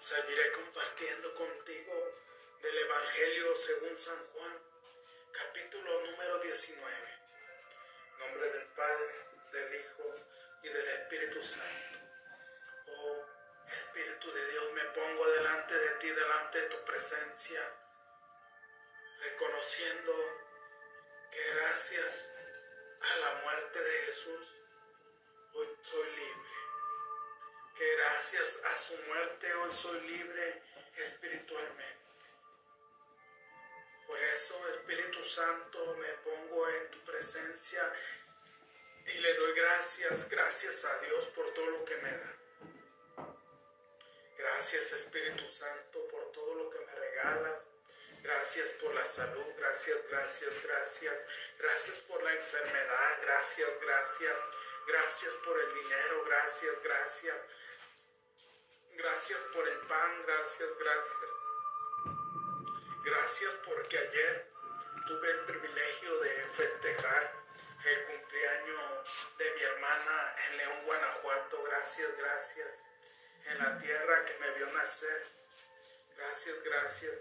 seguiré compartiendo contigo del Evangelio según San Juan, capítulo número 19. Nombre del Padre, del Hijo y del Espíritu Santo. Oh Espíritu de Dios, me pongo delante de ti, delante de tu presencia, reconociendo que gracias a la muerte de Jesús, hoy soy libre. Que gracias a su muerte hoy soy libre espiritualmente. Por eso, Espíritu Santo, me pongo en tu presencia y le doy gracias, gracias a Dios por todo lo que me da. Gracias Espíritu Santo por todo lo que me regalas. Gracias por la salud, gracias, gracias, gracias. Gracias por la enfermedad, gracias, gracias. Gracias por el dinero, gracias, gracias. Gracias por el pan, gracias, gracias. Gracias porque ayer tuve el privilegio de festejar el cumpleaños de mi hermana en León, Guanajuato. Gracias, gracias. En la tierra que me vio nacer. Gracias, gracias.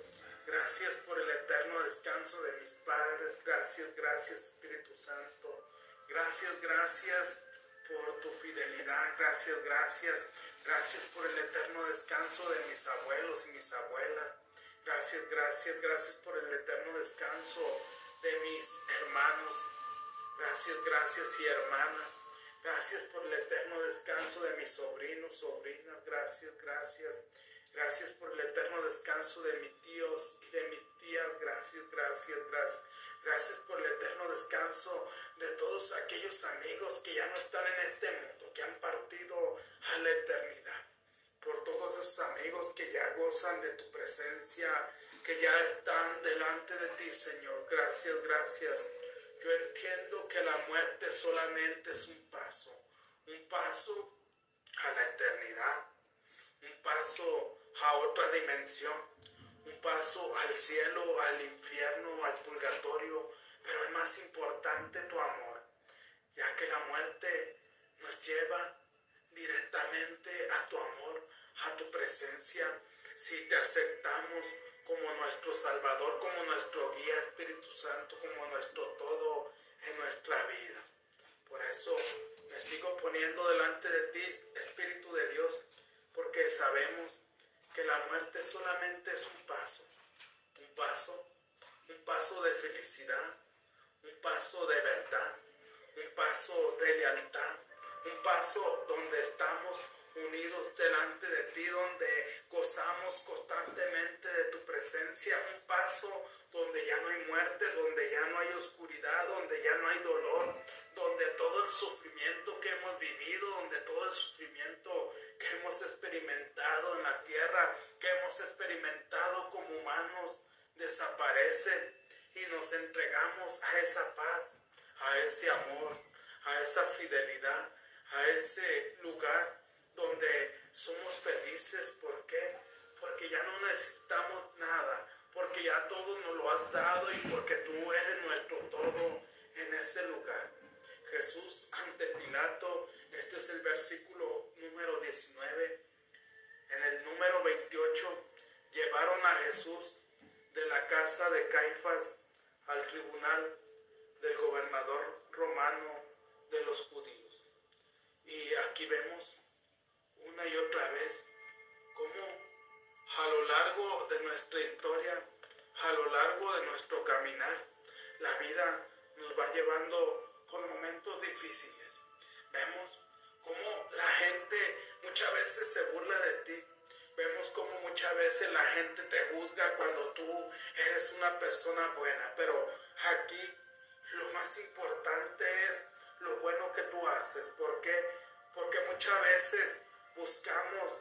Gracias por el eterno descanso de mis padres. Gracias, gracias Espíritu Santo. Gracias, gracias por tu fidelidad. Gracias, gracias. Gracias por el eterno descanso de mis abuelos y mis abuelas. Gracias, gracias, gracias por el eterno descanso de mis hermanos. Gracias, gracias y hermanas. Gracias por el eterno descanso de mis sobrinos, sobrinas. Gracias, gracias. Gracias por el eterno descanso de mis tíos y de mis tías. Gracias, gracias, gracias. Gracias por el eterno descanso de todos aquellos amigos que ya no están en este mundo, que han partido a la eternidad. Por todos esos amigos que ya gozan de tu presencia, que ya están delante de ti, Señor. Gracias, gracias. Yo entiendo que la muerte solamente es un paso, un paso a la eternidad, un paso a otra dimensión, un paso al cielo, al infierno, al purgatorio, pero es más importante tu amor, ya que la muerte nos lleva directamente a tu amor, a tu presencia, si te aceptamos como nuestro Salvador, como nuestro guía Espíritu Santo, como nuestro todo en nuestra vida. Por eso me sigo poniendo delante de ti, Espíritu de Dios, porque sabemos que la muerte solamente es un paso, un paso, un paso de felicidad, un paso de verdad, un paso de lealtad, un paso donde estamos unidos delante de ti, donde gozamos constantemente de tu presencia, un paso donde ya no hay muerte, donde ya no hay oscuridad, donde ya no hay dolor, donde todo el sufrimiento que hemos vivido, donde todo el sufrimiento que hemos experimentado en la tierra, que hemos experimentado como humanos, desaparece y nos entregamos a esa paz, a ese amor, a esa fidelidad, a ese lugar donde somos felices. ¿Por qué? Porque ya no necesitamos nada, porque ya todo nos lo has dado y porque tú eres nuestro todo en ese lugar. Jesús ante Pilato, este es el versículo número 19. En el número 28 llevaron a Jesús de la casa de Caifás al tribunal del gobernador romano de los judíos. Y aquí vemos una y otra vez cómo a lo largo de nuestra historia, a lo largo de nuestro caminar, la vida nos va llevando momentos difíciles. Vemos cómo la gente muchas veces se burla de ti. Vemos cómo muchas veces la gente te juzga cuando tú eres una persona buena. Pero aquí lo más importante es lo bueno que tú haces. ¿Por qué? Porque muchas veces buscamos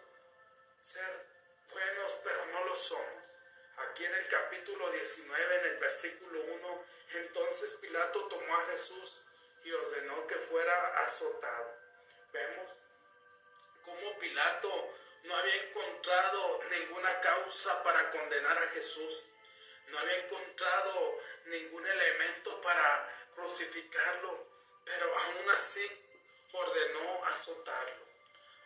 ser buenos, pero no lo somos. Aquí en el capítulo 19, en el versículo 1, entonces Pilato tomó a Jesús y ordenó que fuera azotado. Vemos cómo Pilato no había encontrado ninguna causa para condenar a Jesús. No había encontrado ningún elemento para crucificarlo, pero aún así ordenó azotarlo.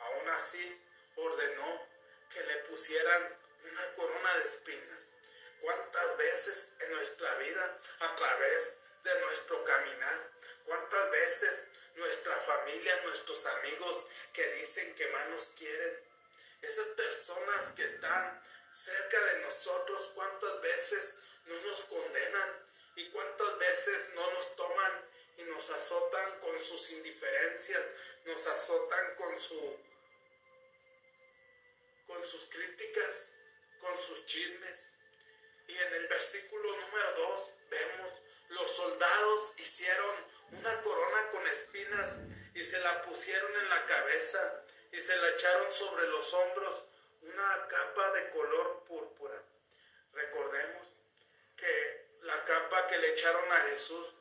Aún así ordenó que le pusieran una corona de espinas. ¿Cuántas veces en nuestra vida, a través de nuestro caminar, cuántas veces nuestra familia, nuestros amigos que dicen que más nos quieren, esas personas que están cerca de nosotros, cuántas veces no nos condenan y cuántas veces no nos toman y nos azotan con sus indiferencias, nos azotan con su con sus críticas, con sus chismes. Y en el versículo número 2 vemos, los soldados hicieron una corona con espinas y se la pusieron en la cabeza y se la echaron sobre los hombros una capa de color púrpura. Recordemos que la capa que le echaron a Jesús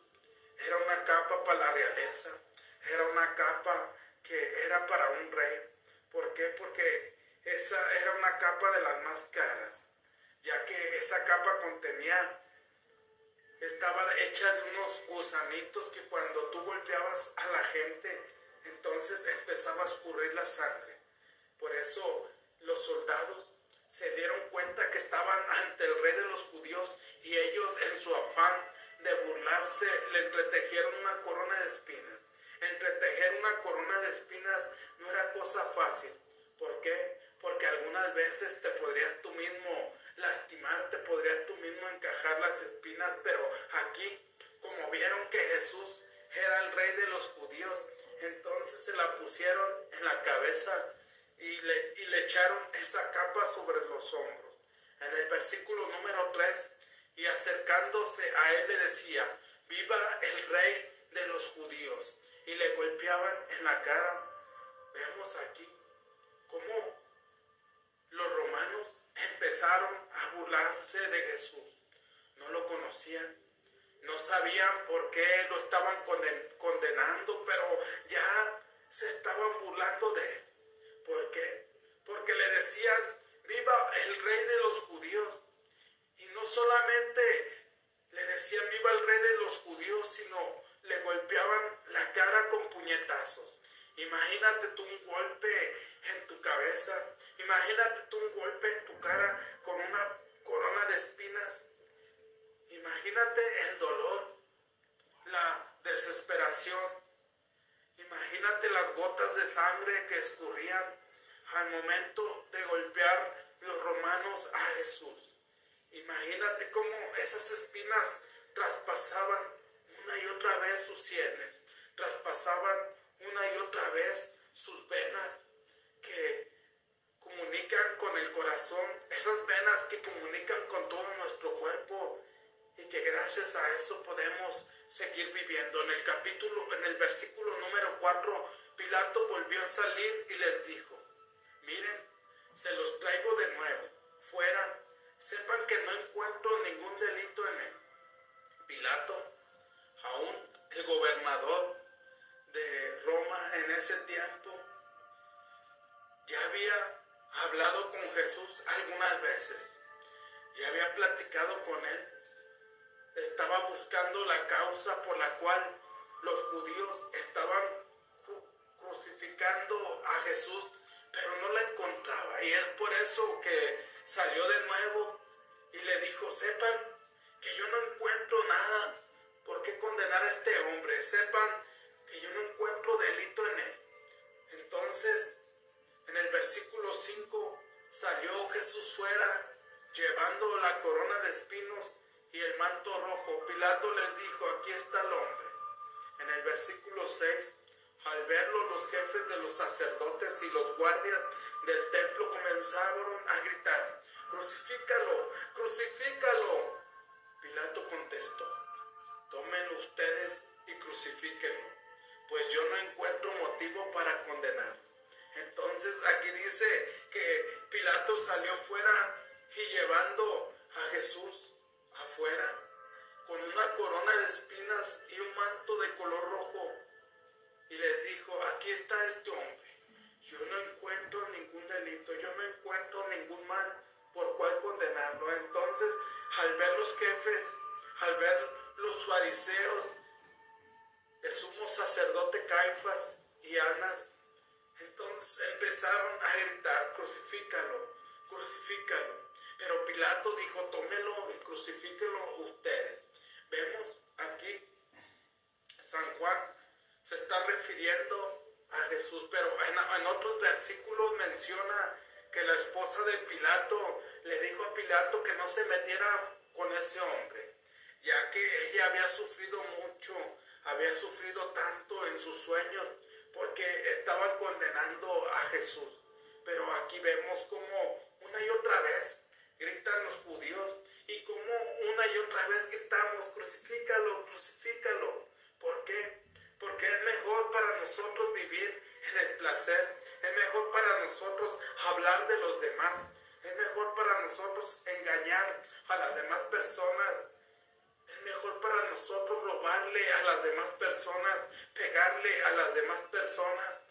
era una capa para la realeza, era una capa que era para un rey. ¿Por qué? Porque esa era una capa de las más caras, ya que esa capa contenía, estaba hecha de unos gusanitos que cuando tú golpeabas a la gente, entonces empezaba a escurrir la sangre. Por eso los soldados se dieron cuenta que estaban ante el rey de los judíos y ellos en su afán de burlarse le entretejieron una corona de espinas. Entretejer una corona de espinas no era cosa fácil. ¿Por qué? Porque algunas veces te podrías tú mismo lastimar, te podrías tú mismo encajar las espinas, pero aquí, como vieron que Jesús era el rey de los judíos, entonces se la pusieron en la cabeza y le, y le echaron esa capa sobre los hombros. En el versículo número 3, y acercándose a él le decía, viva el rey de los judíos, y le golpeaban en la cara. Vemos aquí cómo los romanos empezaron a burlarse de Jesús. No lo conocían, no sabían por qué lo estaban condenando, pero ya se estaban burlando de él. ¿Por qué? Porque le decían, viva el rey de los judíos. Y no solamente le decían, viva el rey de los judíos, sino le golpeaban la cara con puñetazos. Imagínate tú un golpe en tu cabeza. Imagínate tú un golpe en tu cara con una corona de espinas. Imagínate el dolor, la desesperación. Imagínate las gotas de sangre que escurrían al momento de golpear los romanos a Jesús. Imagínate cómo esas espinas traspasaban una y otra vez sus sienes, traspasaban una y otra vez sus venas que comunican con el corazón, esas venas que comunican con todo nuestro cuerpo y que gracias a eso podemos seguir viviendo. En el capítulo, en el versículo número 4, Pilato volvió a salir y les dijo, miren, se los traigo de nuevo, fuera, sepan que no encuentro ningún delito en él. Pilato, aún el gobernador, de Roma en ese tiempo ya había hablado con Jesús algunas veces, ya había platicado con él, estaba buscando la causa por la cual los judíos estaban crucificando a Jesús, pero no la encontraba. Y es por eso que salió de nuevo y le dijo, sepan que yo no encuentro nada por qué condenar a este hombre, sepan que yo no encuentro delito en él. Entonces, en el versículo 5, salió Jesús fuera llevando la corona de espinos y el manto rojo. Pilato les dijo, aquí está el hombre. En el versículo 6, al verlo los jefes de los sacerdotes y los guardias del templo comenzaron a gritar, crucifícalo, crucifícalo. Pilato contestó, tómenlo ustedes y crucifíquenlo pues yo no encuentro motivo para condenar. Entonces aquí dice que Pilato salió fuera y llevando a Jesús afuera con una corona de espinas y un manto de color rojo y les dijo, aquí está este hombre. Yo no encuentro ningún delito, yo no encuentro ningún mal por cual condenarlo. Entonces, al ver los jefes, al ver los fariseos, el sumo sacerdote Caifás y Anas, entonces empezaron a gritar, crucifícalo, crucifícalo. Pero Pilato dijo, tómelo y crucifíquelo ustedes. Vemos aquí, San Juan se está refiriendo a Jesús, pero en, otros versículos menciona que la esposa de Pilato le dijo a Pilato que no se metiera con ese hombre, ya que ella había sufrido mucho, había sufrido tanto en sus sueños, porque estaban condenando a Jesús. Pero aquí vemos como una y otra vez gritan los judíos y como una y otra vez gritamos, crucifícalo, crucifícalo. ¿Por qué? Porque es mejor para nosotros vivir en el placer, es mejor para nosotros hablar de los demás, es mejor para nosotros engañar a las demás personas, mejor para nosotros robarle a las demás personas, pegarle a las demás personas,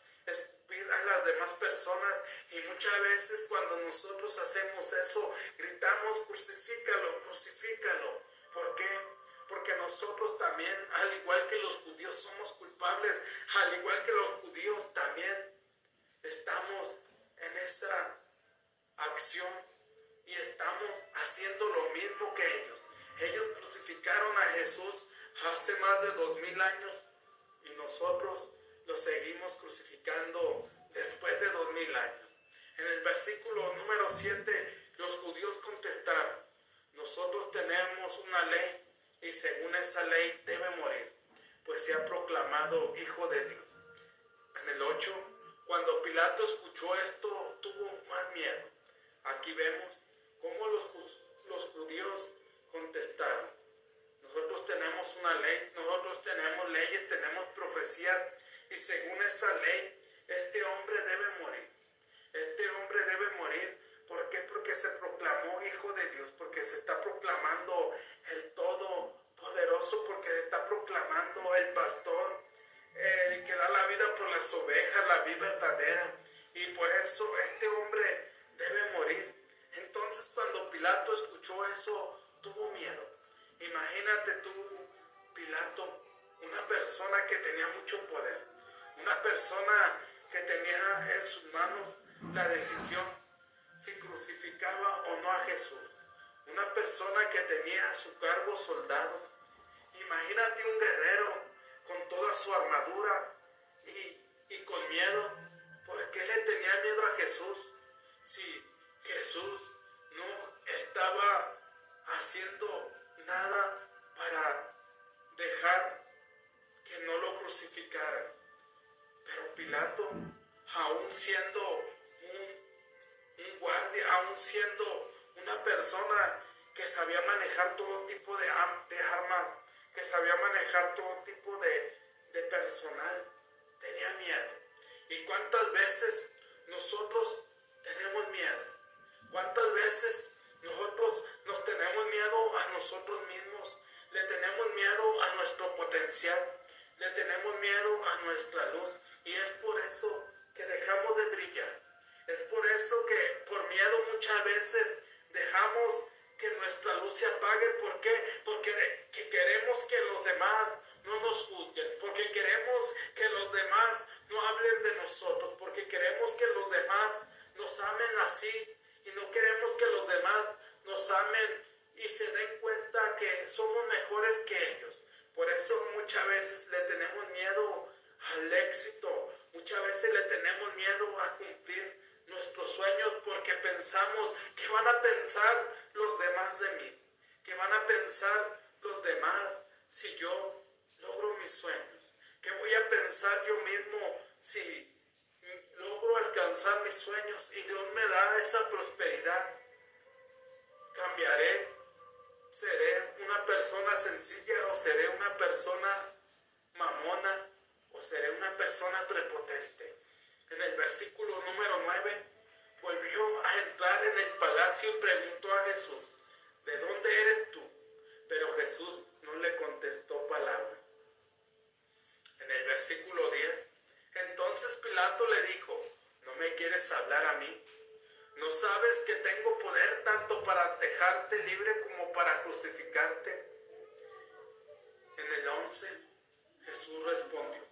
a las demás personas y muchas veces cuando nosotros hacemos eso gritamos crucifícalo, crucifícalo. ¿Por qué? Porque nosotros también, al igual que los judíos, somos culpables, al igual que los judíos también estamos en esa acción y estamos haciendo lo mismo que ellos. Ellos crucificaron a Jesús hace más de dos mil años y nosotros lo seguimos crucificando después de dos mil años. En el versículo número 7, los judíos contestaron, nosotros tenemos una ley y según esa ley debe morir, pues se ha proclamado hijo de Dios. En el 8, cuando Pilato escuchó esto, tuvo más miedo. Aquí vemos cómo los, los judíos contestaron. Nosotros tenemos una ley, nosotros tenemos leyes, tenemos profecías y según esa ley, este hombre debe morir. Este hombre debe morir. ¿Por qué? Porque se proclamó hijo de Dios, porque se está proclamando el Todopoderoso, porque se está proclamando el pastor, el que da la vida por las ovejas, la vida verdadera. Y por eso este hombre debe morir. Entonces cuando Pilato escuchó eso, tuvo miedo. Imagínate tú, Pilato, una persona que tenía mucho poder, una persona que tenía en sus manos la decisión si crucificaba o no a Jesús, una persona que tenía a su cargo soldados. Imagínate un guerrero con toda su armadura y, y con miedo. ¿Por qué le tenía miedo a Jesús? Si Jesús no estaba haciendo nada para dejar que no lo crucificaran. Pero Pilato, aún siendo un, guardia, aún siendo una persona que sabía manejar todo tipo de, armas, que sabía manejar todo tipo de, de personal, tenía miedo. ¿Y cuántas veces nosotros tenemos miedo? ¿Cuántas veces nosotros nos tenemos miedo a nosotros mismos, le tenemos miedo a nuestro potencial, le tenemos miedo a nuestra luz y es por eso que dejamos de brillar. Es por eso que por miedo muchas veces dejamos que nuestra luz se apague. ¿Por qué? Porque queremos que los demás no nos juzguen, porque queremos que los demás no hablen de nosotros, porque queremos que los demás nos amen así y no queremos que los demás nos amen y se den cuenta que somos mejores que ellos. Por eso muchas veces le tenemos miedo al éxito, muchas veces le tenemos miedo a cumplir nuestros sueños porque pensamos que van a pensar los demás de mí, que van a pensar los demás si yo logro mis sueños, que voy a pensar yo mismo si logro alcanzar mis sueños y Dios me da esa prosperidad, cambiaré, seré una persona sencilla o seré una persona mamona o seré una persona prepotente. En el versículo número 9 volvió a entrar en el palacio y preguntó a Jesús, ¿de dónde eres tú? Pero Jesús no le contestó palabra. En el versículo 10 entonces Pilato le dijo, ¿no me quieres hablar a mí? ¿No sabes que tengo poder tanto para dejarte libre como para crucificarte? En el 11 Jesús respondió,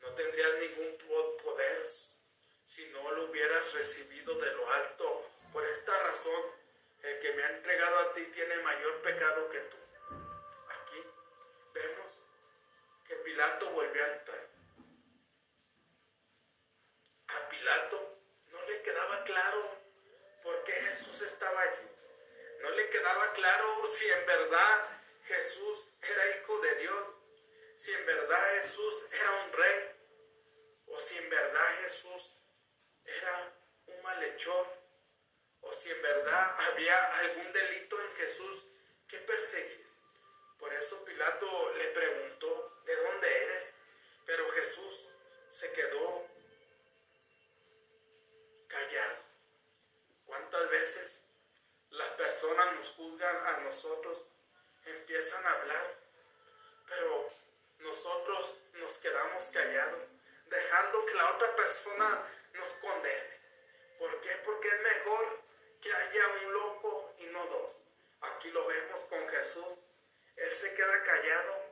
no tendrías ningún poder si no lo hubieras recibido de lo alto. Por esta razón el que me ha entregado a ti tiene mayor pecado que tú. Aquí vemos que Pilato volvió a entrar. A Pilato no le quedaba claro por qué Jesús estaba allí. No le quedaba claro si en verdad Jesús era hijo de Dios, si en verdad Jesús era un rey, o si en verdad Jesús era un malhechor, o si en verdad había algún delito en Jesús que perseguir. Por eso Pilato le preguntó, ¿de dónde eres? Pero Jesús se quedó callado. ¿Cuántas veces las personas nos juzgan a nosotros, empiezan a hablar, pero nosotros nos quedamos callados, dejando que la otra persona nos condene. ¿Por qué? Porque es mejor que haya un loco y no dos. Aquí lo vemos con Jesús. Él se queda callado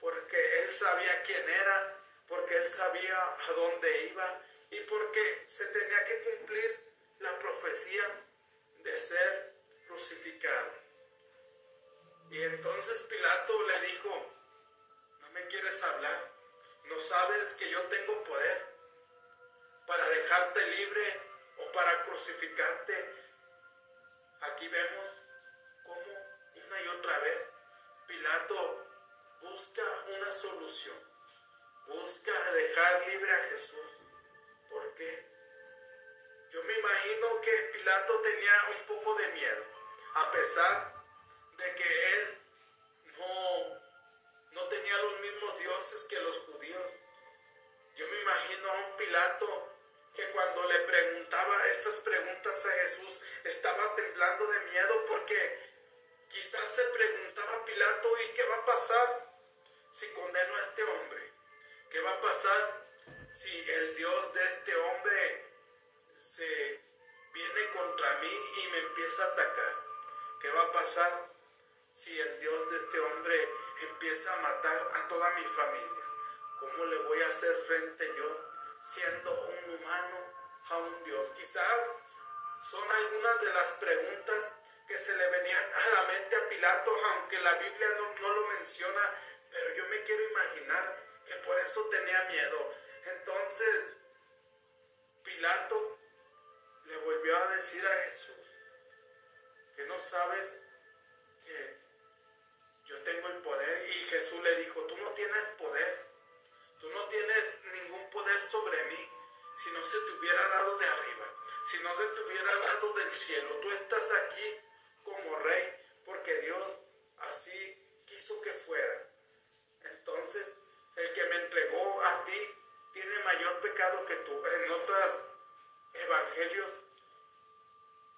porque él sabía quién era, porque él sabía a dónde iba y porque se tenía que cumplir la profecía de ser crucificado. Y entonces Pilato le dijo, no me quieres hablar, no sabes que yo tengo poder para dejarte libre o para crucificarte. Aquí vemos cómo una y otra vez Pilato busca una solución, busca dejar libre a Jesús. Yo me imagino que Pilato tenía un poco de miedo, a pesar de que él no, no tenía los mismos dioses que los judíos. Yo me imagino a un Pilato que cuando le preguntaba estas preguntas a Jesús estaba temblando de miedo porque quizás se preguntaba Pilato, ¿y qué va a pasar si condeno a este hombre? ¿Qué va a pasar si el Dios de este hombre se viene contra mí y me empieza a atacar? ¿Qué va a pasar si el Dios de este hombre empieza a matar a toda mi familia? ¿Cómo le voy a hacer frente yo siendo un humano a un Dios? Quizás son algunas de las preguntas que se le venían a la mente a Pilato, aunque la Biblia no, no lo menciona, pero yo me quiero imaginar que por eso tenía miedo. Entonces, Pilato le volvió a decir a Jesús que no sabes que yo tengo el poder y Jesús le dijo, tú no tienes poder, tú no tienes ningún poder sobre mí si no se te hubiera dado de arriba, si no se te hubiera dado del cielo, tú estás aquí como rey porque Dios así quiso que fuera. Entonces, el que me entregó a ti tiene mayor pecado que tú. En otros evangelios,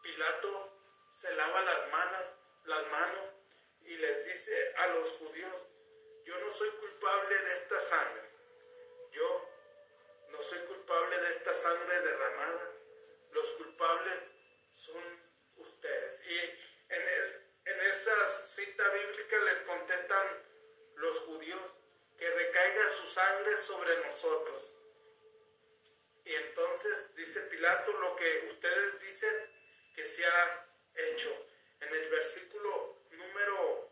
Pilato se lava las manos, las manos y les dice a los judíos, yo no soy culpable de esta sangre. Yo no soy culpable de esta sangre derramada. Los culpables son ustedes. Y en, en esa cita bíblica les contestan los judíos, que recaiga su sangre sobre nosotros. Y entonces dice Pilato lo que ustedes dicen que se ha hecho. En el versículo número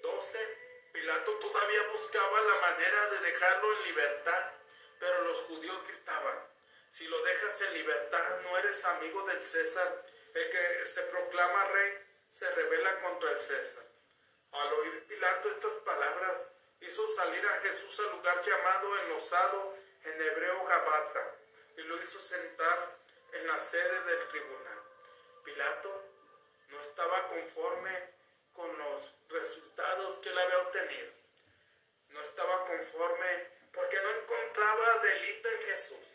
12, Pilato todavía buscaba la manera de dejarlo en libertad, pero los judíos gritaban, si lo dejas en libertad no eres amigo del César, el que se proclama rey se revela contra el César. Al oír Pilato estas palabras, hizo salir a Jesús al lugar llamado enlosado en hebreo Gabata y lo hizo sentar en la sede del tribunal. Pilato no estaba conforme con los resultados que él había obtenido. No estaba conforme porque no encontraba delito en Jesús,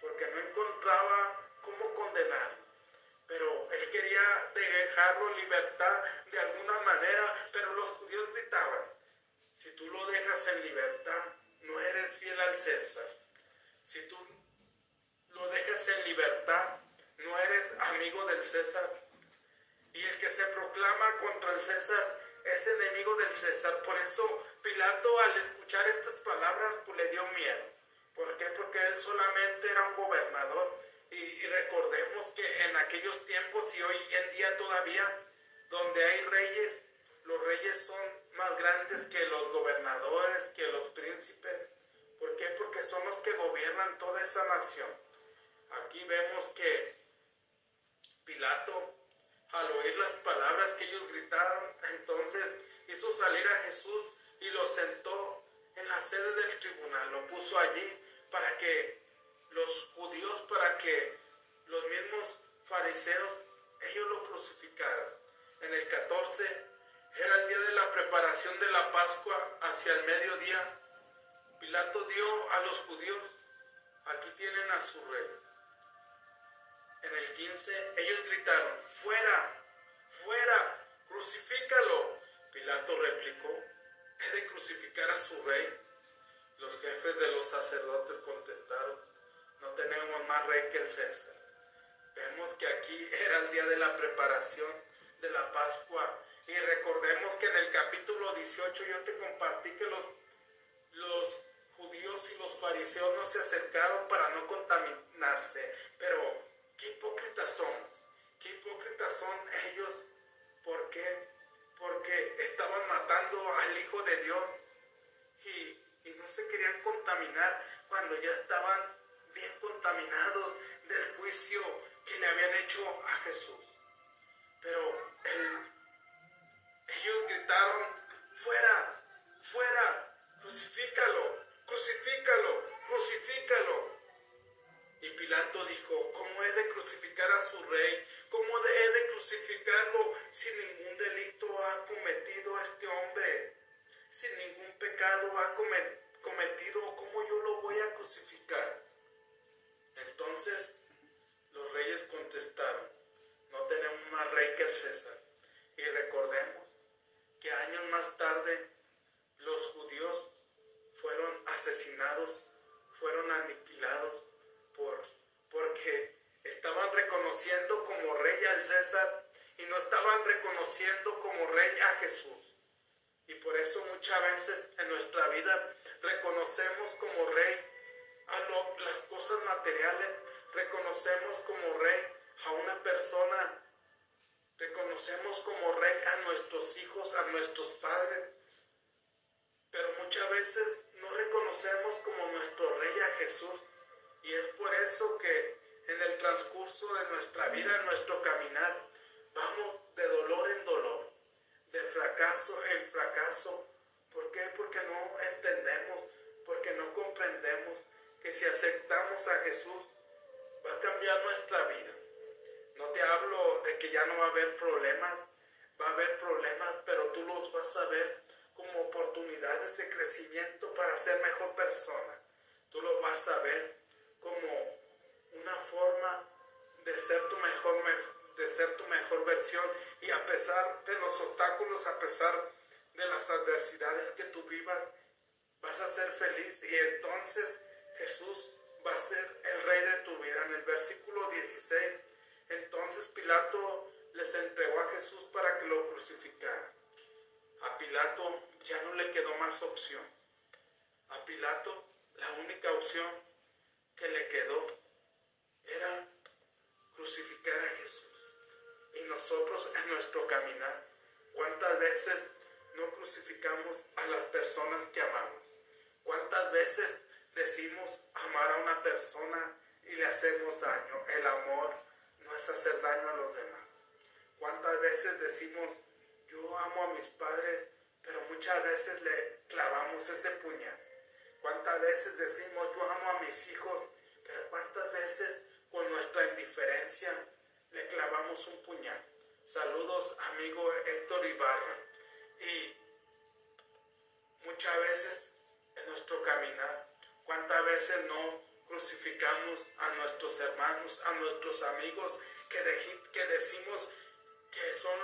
porque no encontraba cómo condenarlo pero él quería dejarlo libertad de alguna manera, pero los judíos gritaban, si tú lo dejas en libertad, no eres fiel al César. Si tú lo dejas en libertad, no eres amigo del César. Y el que se proclama contra el César es enemigo del César. Por eso Pilato al escuchar estas palabras pues, le dio miedo. ¿Por qué? Porque él solamente era un gobernador Y, recordemos que en aquellos tiempos y hoy en día todavía, donde hay reyes, los reyes son más grandes que los gobernadores, que los príncipes. ¿Por qué? Porque son los que gobiernan toda esa nación. Aquí vemos que Pilato, al oír las palabras que ellos gritaron, entonces hizo salir a Jesús y lo sentó en la sede del tribunal, lo puso allí para que los judíos, para que los mismos fariseos, ellos lo crucificaran. En el 14 era el día de la preparación de la Pascua hacia el mediodía. Pilato dio a los judíos, aquí tienen a su rey. En el 15 ellos gritaron, fuera, fuera, crucifícalo. Pilato replicó, he de crucificar a su rey. Los jefes de los sacerdotes contestaron, no tenemos más rey que el César. Vemos que aquí era el día de la preparación de la Pascua. Y recordemos que en el capítulo 18 yo te compartí que los, los judíos y los fariseos no se acercaron para no contaminarse. Pero qué hipócritas son. Qué hipócritas son ellos. ¿Por qué? Porque estaban matando al Hijo de Dios. Y y no se querían contaminar cuando ya estaban bien contaminados del juicio que le habían hecho a Jesús. Pero ellos gritaron, fuera, fuera, crucifícalo, crucifícalo, crucifícalo. Y Pilato dijo, ¿cómo he de crucificar a su rey? ¿Cómo he de crucificarlo si ningún delito ha cometido este hombre? sin ningún pecado ha cometido, ¿cómo yo lo voy a crucificar? Entonces los reyes contestaron, no tenemos más rey que el César. Y recordemos que años más tarde los judíos fueron asesinados, fueron aniquilados por, porque estaban reconociendo como rey al César y no estaban reconociendo como rey a Jesús. Y por eso muchas veces en nuestra vida reconocemos como rey a las cosas materiales, reconocemos como rey a una persona, reconocemos como rey a nuestros hijos, a nuestros padres, pero muchas veces no reconocemos como nuestro rey a Jesús. Y es por eso que en el transcurso de nuestra vida, en nuestro caminar, vamos de dolor en dolor de fracaso en fracaso. ¿Por qué? Porque no entendemos, porque no comprendemos que si aceptamos a Jesús va a cambiar nuestra vida. No te hablo de que ya no va a haber problemas, va a haber problemas, pero tú los vas a ver como oportunidades de crecimiento para ser mejor persona. Tú los vas a ver como una forma de ser tu mejor, de ser tu mejor versión y a pesar de los obstáculos, a pesar de las adversidades que tú vivas, vas a ser feliz y entonces Jesús va a ser el rey de tu vida. En el versículo 16, entonces Pilato les entregó a Jesús para que lo crucificara. A Pilato ya no le quedó más opción. A Pilato la única opción que le quedó era crucificar a Jesús. Y nosotros en nuestro caminar, ¿cuántas veces no crucificamos a las personas que amamos? ¿Cuántas veces decimos amar a una persona y le hacemos daño? El amor no es hacer daño a los demás. ¿Cuántas veces decimos yo amo a mis padres, pero muchas veces le clavamos ese puñal? ¿Cuántas veces decimos yo amo a mis hijos, pero cuántas veces con nuestra indiferencia le clavamos un puñal. Saludos, amigo Héctor Ibarra. Y muchas veces en nuestro caminar, cuántas veces no crucificamos a nuestros hermanos, a nuestros amigos, que, que decimos que son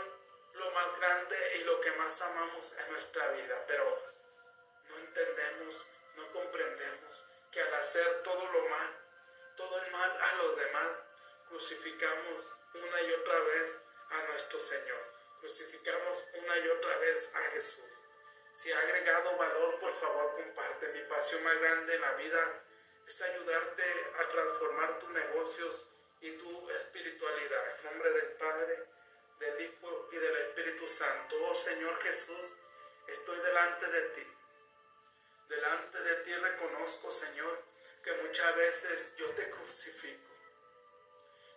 lo más grande y lo que más amamos en nuestra vida, pero no entendemos, no comprendemos que al hacer todo lo mal, todo el mal a los demás, crucificamos una y otra vez a nuestro Señor. Crucificamos una y otra vez a Jesús. Si ha agregado valor, por favor, comparte. Mi pasión más grande en la vida es ayudarte a transformar tus negocios y tu espiritualidad. En nombre del Padre, del Hijo y del Espíritu Santo. Oh Señor Jesús, estoy delante de ti. Delante de ti reconozco, Señor, que muchas veces yo te crucifico.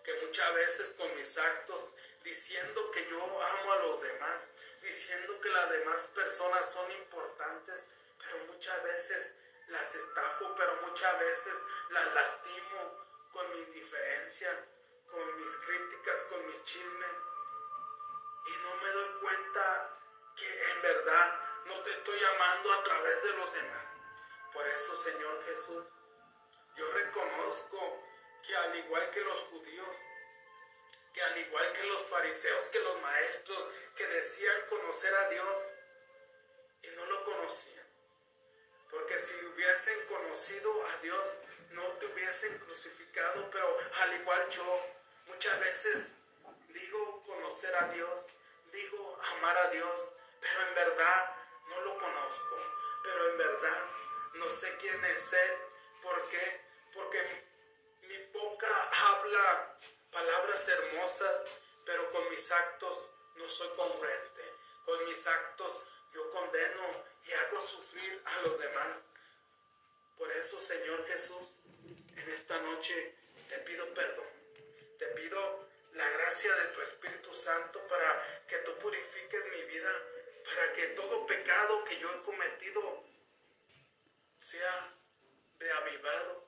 Que muchas veces con mis actos, diciendo que yo amo a los demás, diciendo que las demás personas son importantes, pero muchas veces las estafo, pero muchas veces las lastimo con mi indiferencia, con mis críticas, con mis chismes. Y no me doy cuenta que en verdad no te estoy amando a través de los demás. Por eso, Señor Jesús, yo reconozco que al igual que los judíos, que al igual que los fariseos, que los maestros que decían conocer a Dios y no lo conocían. Porque si hubiesen conocido a Dios, no te hubiesen crucificado, pero al igual yo, muchas veces digo conocer a Dios, digo amar a Dios, pero en verdad no lo conozco, pero en verdad no sé quién es Él. ¿Por qué? Porque mi boca habla palabras hermosas, pero con mis actos no soy congruente. Con mis actos yo condeno y hago sufrir a los demás. Por eso, Señor Jesús, en esta noche te pido perdón. Te pido la gracia de tu Espíritu Santo para que tú purifiques mi vida, para que todo pecado que yo he cometido sea reavivado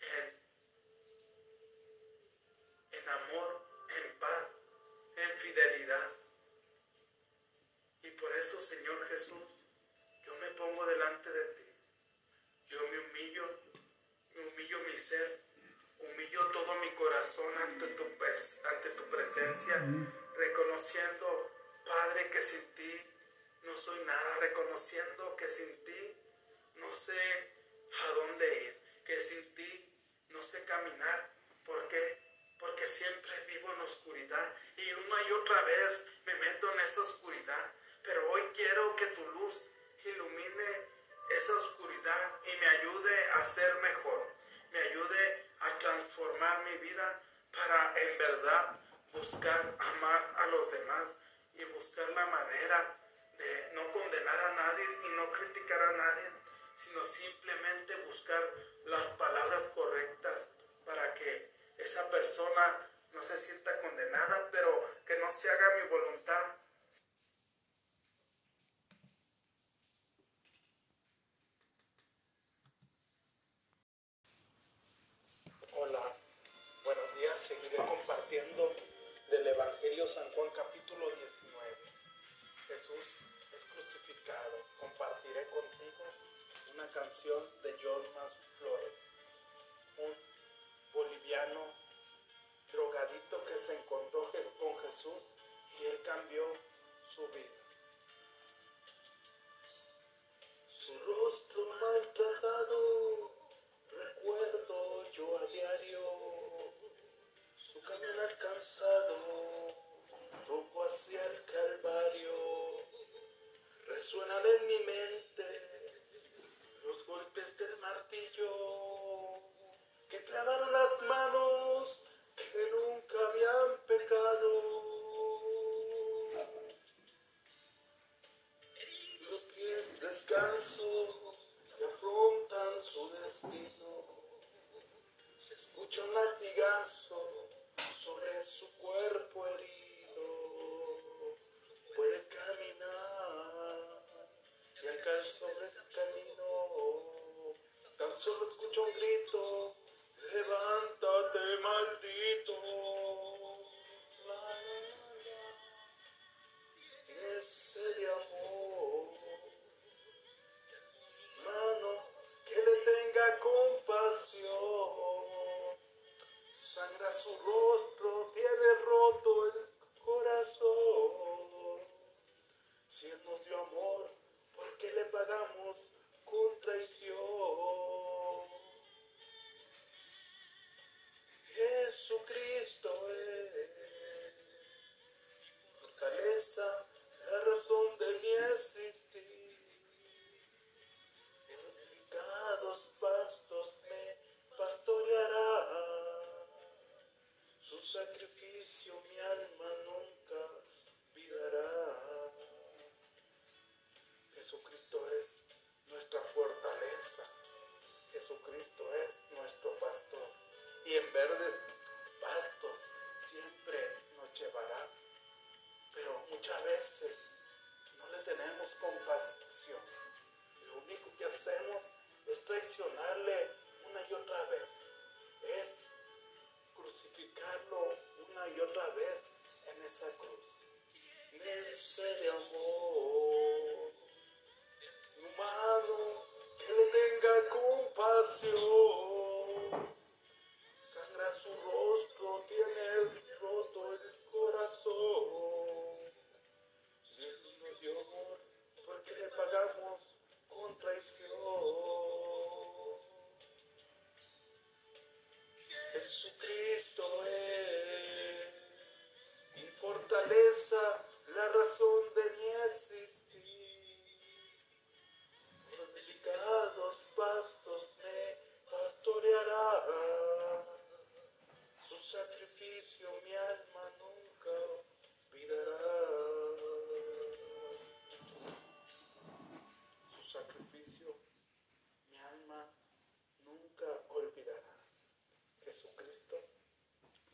en, en amor, en paz, en fidelidad. Y por eso, Señor Jesús, yo me pongo delante de ti. Yo me humillo, me humillo mi ser, humillo todo mi corazón ante tu, presencia, reconociendo, Padre, que sin ti no soy nada, reconociendo que sin ti no sé a dónde ir, que sin ti no sé caminar. ¿Por qué? Porque siempre vivo en oscuridad y una y otra vez me meto en esa oscuridad. Pero hoy quiero que tu luz ilumine esa oscuridad y me ayude a ser mejor, me ayude a transformar mi vida para en verdad buscar amar a los demás y buscar la manera de no condenar a nadie y no criticar a nadie, sino simplemente buscar las palabras correctas para que esa persona no se sienta condenada, pero que no se haga mi voluntad, Hola, buenos días. Seguiré compartiendo del Evangelio San Juan capítulo 19. Jesús es crucificado. Compartiré contigo una canción de John Flores, un drogadito que se encontró con Jesús y él cambió su vida. Su rostro maltratado recuerdo yo a diario, su caminar cansado rumbo hacia el Calvario. Resuenan en mi mente los golpes del martillo que clavaron las manos que nunca habían pecado. Los pies descansos que afrontan su destino. Se escucha un latigazo sobre su cuerpo herido. Puede caminar y al caer sobre el camino, tan solo escucha un grito, levántate maldito. Ese de amor, mano que le tenga compasión sangra su rostro, tiene roto el corazón. Si Él nos dio amor, ¿por qué le pagamos con traición? Jesucristo es fortaleza, la razón de mi existir. En delicados pastos me pastoreará, su sacrificio mi alma nunca olvidará. Jesucristo es nuestra fortaleza, Jesucristo es nuestro pastor y en verdes pastos siempre nos llevará. Pero muchas veces no le tenemos compasión. Lo único que hacemos es traicionarle una y otra vez. Es crucificarlo una y otra vez en esa cruz. Nece de amor, humano que le tenga compasión. Su rostro, tiene roto el corazón. Lleno de amor, porque le pagamos con traición. Jesucristo es mi fortaleza, la razón de mi existir. Por delicados pastos me pastoreará. Sacrificio mi alma nunca olvidará. Su sacrificio mi alma nunca olvidará. Jesucristo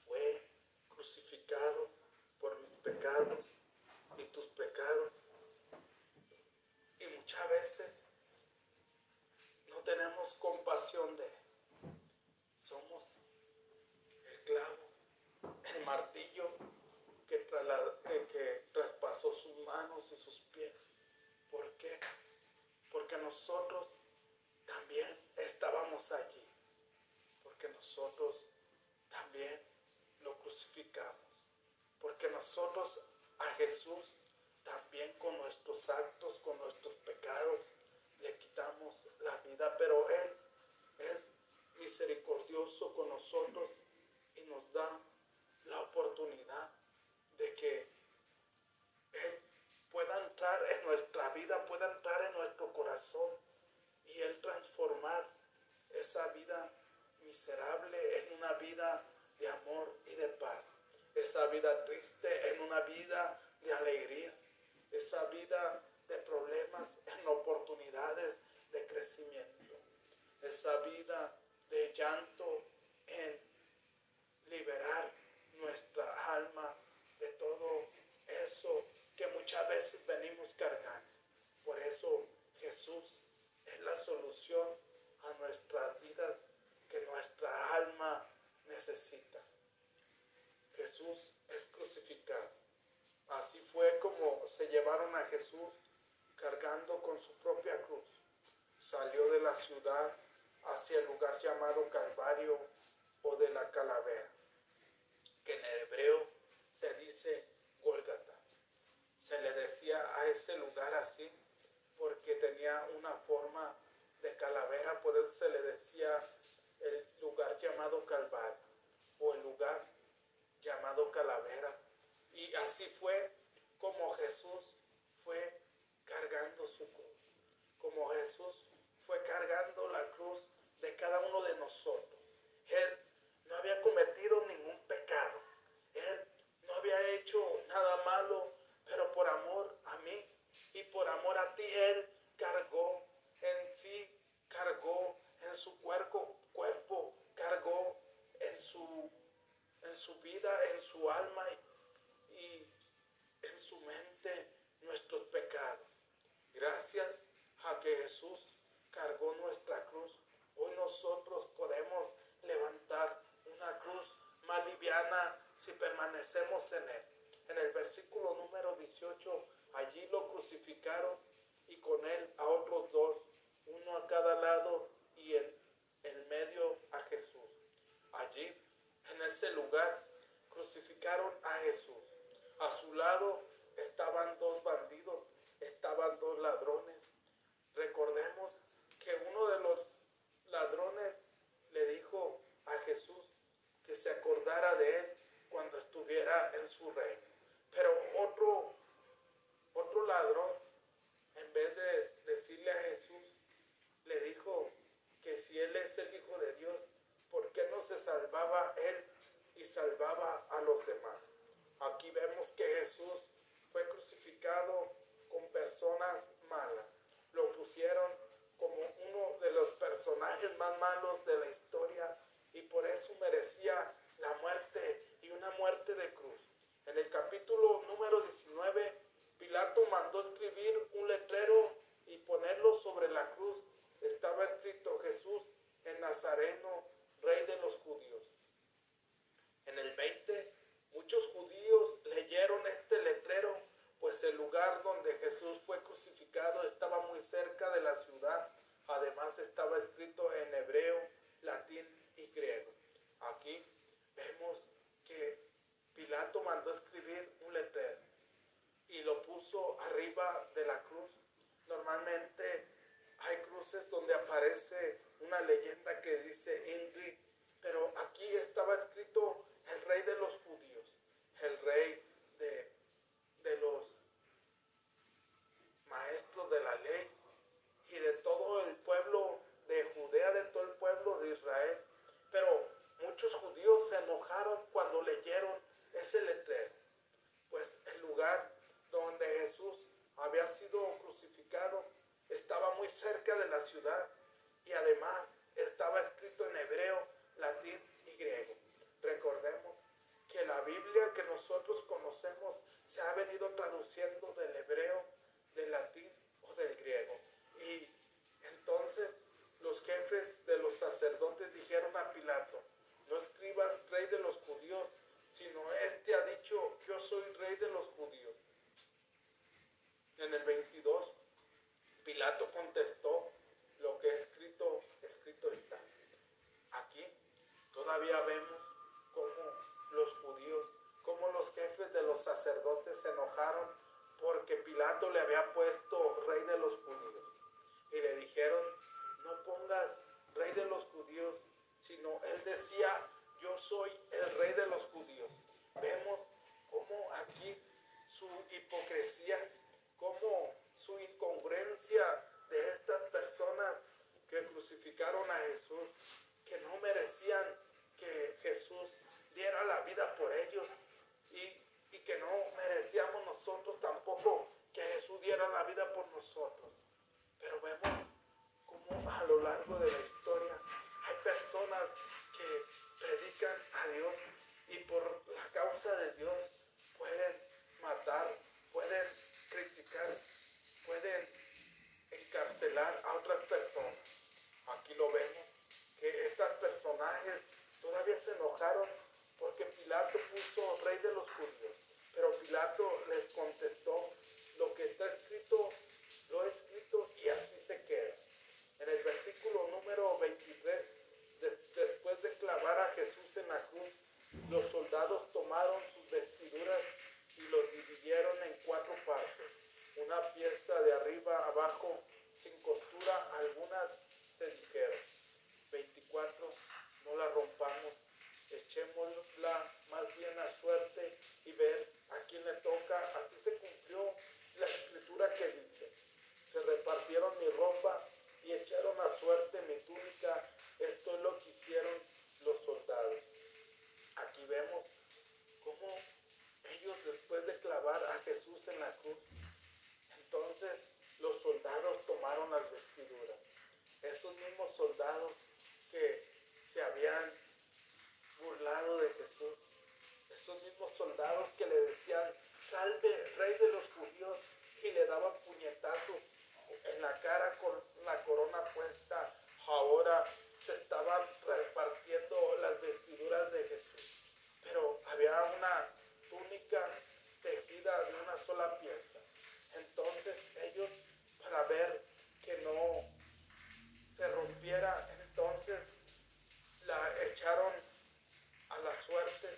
fue crucificado por mis pecados y tus pecados. Y muchas veces no tenemos compasión de Él. Somos el clavo, el martillo que, que traspasó sus manos y sus pies. ¿Por qué? Porque nosotros también estábamos allí. Porque nosotros también lo crucificamos. Porque nosotros a Jesús también con nuestros actos, con nuestros pecados, le quitamos la vida. Pero Él es misericordioso con nosotros y nos da la oportunidad de que Él pueda entrar en nuestra vida, pueda entrar en nuestro corazón y Él transformar esa vida miserable en una vida de amor y de paz, esa vida triste en una vida de alegría, esa vida de problemas en oportunidades de crecimiento, esa vida de llanto en liberar nuestra alma de todo eso que muchas veces venimos cargando. Por eso Jesús es la solución a nuestras vidas que nuestra alma necesita. Jesús es crucificado. Así fue como se llevaron a Jesús cargando con su propia cruz. Salió de la ciudad hacia el lugar llamado Calvario o de la calavera, que en hebreo se dice Golgata. Se le decía a ese lugar así porque tenía una forma de calavera, por eso se le decía el lugar llamado Calvario o el lugar llamado Calavera. Y así fue como Jesús fue cargando su cruz, como Jesús fue cargando la cruz de cada uno de nosotros. Él no había cometido ningún pecado. Él no había hecho nada malo, pero por amor a mí y por amor a ti, Él cargó en sí, cargó en su cuerpo, cuerpo cargó en su, en su vida, en su alma y, y en su mente nuestros pecados. Gracias a que Jesús cargó nuestra cruz, hoy nosotros podemos levantar una cruz más liviana si permanecemos en él. En el versículo número 18, allí lo crucificaron y con él a otros dos, uno a cada lado y en el medio a Jesús. Allí, en ese lugar, crucificaron a Jesús. A su lado estaban dos bandidos, estaban dos ladrones. Recordemos que uno de los ladrones le dijo a Jesús que se acordara de él cuando estuviera en su reino. Pero otro, otro ladrón, en vez de decirle a Jesús, le dijo que si él es el Hijo de Dios, ¿por qué no se salvaba él y salvaba a los demás? Aquí vemos que Jesús fue crucificado con personas malas. Lo pusieron como uno de los personajes más malos de la historia y por eso merecía la muerte y una muerte de cruz. En el capítulo número 19, Pilato mandó escribir un letrero y ponerlo sobre la cruz. Estaba escrito Jesús Nazareno, rey de los judíos. En el 20, muchos judíos leyeron este letrero, pues el lugar donde Jesús fue crucificado estaba muy cerca de la ciudad. Además estaba escrito en hebreo, latín y griego. Aquí vemos que Pilato mandó escribir un letrero y lo puso arriba de la cruz. Normalmente hay cruces donde aparece una leyenda que dice Inri, pero aquí estaba escrito el rey de los judíos, el rey de, de los maestros de la ley y de todo el pueblo de Judea, de todo el pueblo de Israel. Pero muchos judíos se enojaron cuando leyeron ese letrero, pues el lugar donde Jesús había sido crucificado estaba muy cerca de la ciudad y además estaba escrito en hebreo, latín y griego. Recordemos que la Biblia que nosotros conocemos se ha venido traduciendo del hebreo, del latín o del griego. Y entonces los jefes de los sacerdotes dijeron a Pilato, no escribas rey de los judíos, sino este ha dicho, yo soy rey de los judíos. En el 22, Pilato contestó, lo que escrito, escrito está. Aquí todavía vemos cómo los judíos, cómo los jefes de los sacerdotes se enojaron porque Pilato le había puesto rey de los judíos. Y le dijeron, no pongas rey de los judíos, sino él decía, yo soy el rey de los judíos. Vemos cómo aquí su hipocresía, cómo su incongruencia de estas personas que crucificaron a Jesús, que no merecían que Jesús diera la vida por ellos y, y que no merecíamos nosotros tampoco que Jesús diera la vida por nosotros. Pero vemos cómo a lo largo de la historia hay personas que predican a Dios y por la causa de Dios pueden matar, pueden criticar, pueden encarcelar a otras personas. Aquí lo vemos, que estos personajes todavía se enojaron porque Pilato puso rey de los judíos. Pero Pilato les contestó, lo que está escrito, lo he escrito y así se queda. En el versículo número 23, después de clavar a Jesús en la cruz, los soldados tomaron sus vestiduras y los dividieron en cuatro partes una pieza de arriba abajo sin costura, algunas se dijeron, 24, no la rompamos, echémosla más bien a suerte y ver a quién le toca. Así se cumplió la escritura que dice, se repartieron mi ropa y echaron a suerte mi túnica. Esto es lo que hicieron vemos cómo ellos después de clavar a Jesús en la cruz, entonces los soldados tomaron las vestiduras. Esos mismos soldados que se habían burlado de Jesús. Esos mismos soldados que le decían, salve, rey de los judíos, y le daban puñetazos en la cara con la corona puesta. Ahora se estaban repartiendo las vestiduras de Jesús. Pero había una túnica tejida de una sola pieza. Entonces ellos, para ver que no se rompiera, entonces la echaron a la suerte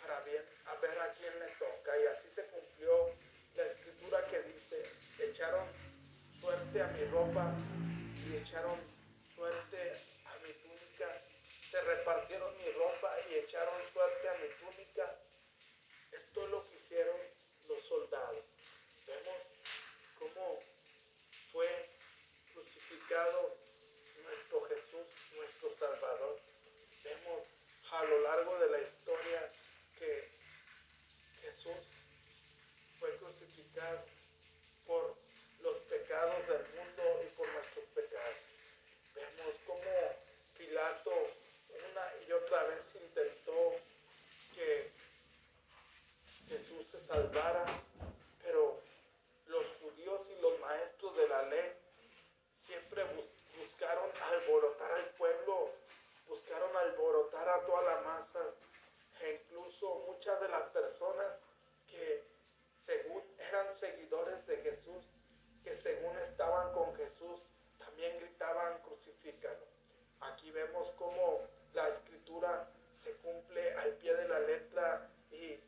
para a ver a quién le toca. Y así se cumplió la escritura que dice, echaron suerte a mi ropa y echaron suerte a mi túnica. Se repartieron mi ropa y echaron suerte a mi túnica. Esto es lo que hicieron los soldados. Vemos cómo fue crucificado nuestro Jesús, nuestro Salvador. Vemos a lo largo de la historia que Jesús fue crucificado por los pecados del mundo y por nuestros pecados. Vemos cómo Pilato una y otra vez intentó que Jesús se salvara y los maestros de la ley siempre buscaron alborotar al pueblo a todas las masas e incluso muchas de las personas que según eran seguidores de Jesús, que según estaban con Jesús, también gritaban crucifícalo. Aquí vemos cómo la escritura se cumple al pie de la letra y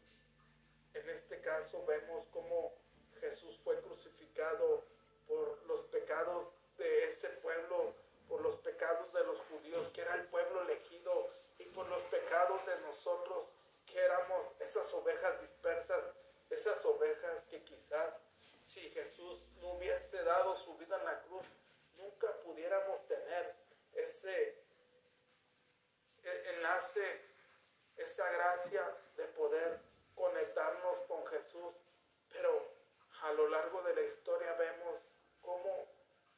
en este caso vemos cómo Jesús fue crucificado por los pecados de ese pueblo, por los pecados de los judíos, que era el pueblo elegido, y por los pecados de nosotros, que éramos esas ovejas dispersas, esas ovejas que quizás si Jesús no hubiese dado su vida en la cruz, nunca pudiéramos tener ese e, enlace, esa gracia de poder conectarnos con Jesús. Pero a lo largo de la historia vemos cómo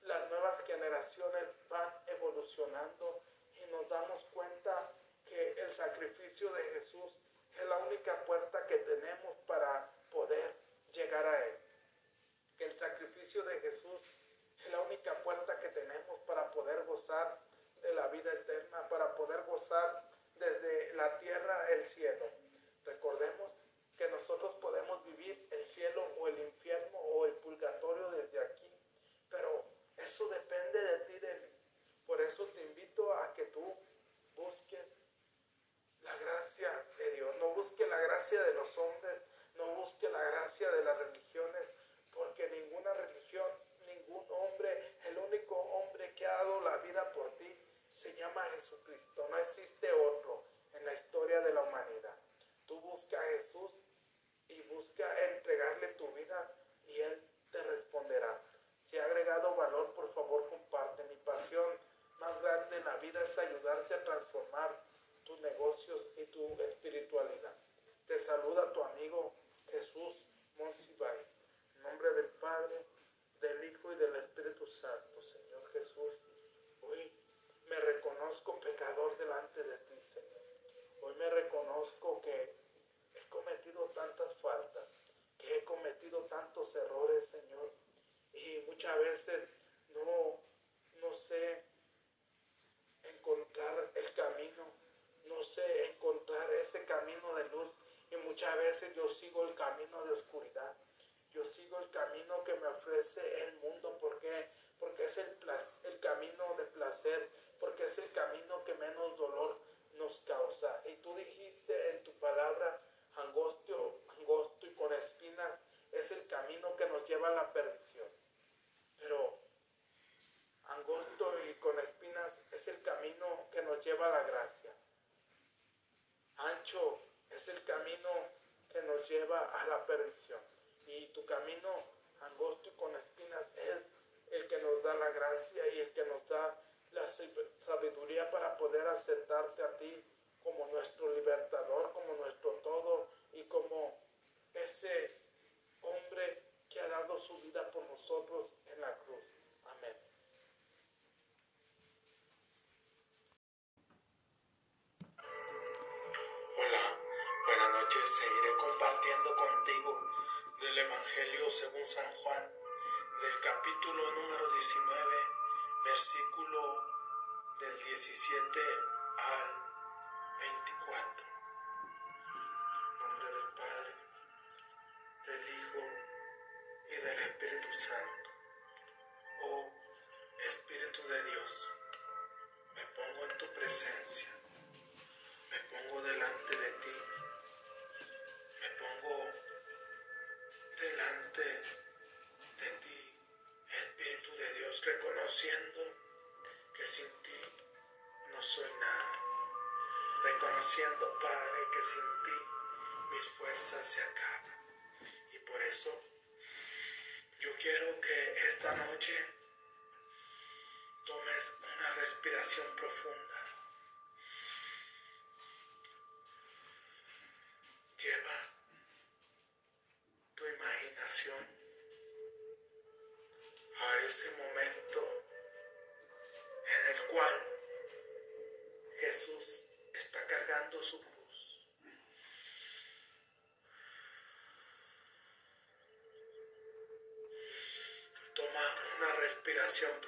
las nuevas generaciones van evolucionando y nos damos cuenta que el sacrificio de Jesús es la única puerta que tenemos para poder llegar a Él. Que el sacrificio de Jesús es la única puerta que tenemos para poder gozar de la vida eterna, para poder gozar desde la tierra el cielo. Recordemos que nosotros podemos vivir el cielo o el infierno o el purgatorio desde aquí, pero eso depende de ti, de mí. Por eso te invito a que tú busques la gracia de Dios, no busques la gracia de los hombres, no busques la gracia de las religiones, porque ninguna religión, ningún hombre, el único hombre que ha dado la vida por ti, se llama Jesucristo. No existe otro en la historia de la humanidad. Tú busca a Jesús y busca entregarle tu vida y Él te responderá. Si ha agregado valor, por favor comparte. Mi pasión más grande en la vida es ayudarte a transformar tus negocios y tu espiritualidad. Te saluda tu amigo Jesús Monsiváis. En nombre del Padre, del Hijo y del Espíritu Santo, Señor Jesús, hoy me reconozco pecador delante de ti, Señor. Hoy me reconozco que he cometido tantas faltas, que he cometido tantos errores, Señor. Y muchas veces no, no sé encontrar el camino, no sé encontrar ese camino de luz. Y muchas veces yo sigo el camino de oscuridad. Yo sigo el camino que me ofrece el mundo. porque Porque es el, el camino de placer, porque es el camino que menos dolor nos causa. Y tú dijiste en tu palabra, angosto, angosto y con espinas, es el camino que nos lleva a la perdición. Pero angosto y con espinas es el camino que nos lleva a la gracia. Ancho es el camino que nos lleva a la perdición. Y tu camino angosto y con espinas es el que nos da la gracia y el que nos da la sabiduría para poder aceptarte a ti como nuestro libertador, como nuestro todo y como ese hombre que ha dado su vida por nosotros en la cruz. Evangelio según San Juan, del capítulo número 19 versículo del 17 al 24. nombre del Padre, del Hijo y del Espíritu Santo. Oh ese momento en el cual Jesús está cargando su cruz. Toma una respiración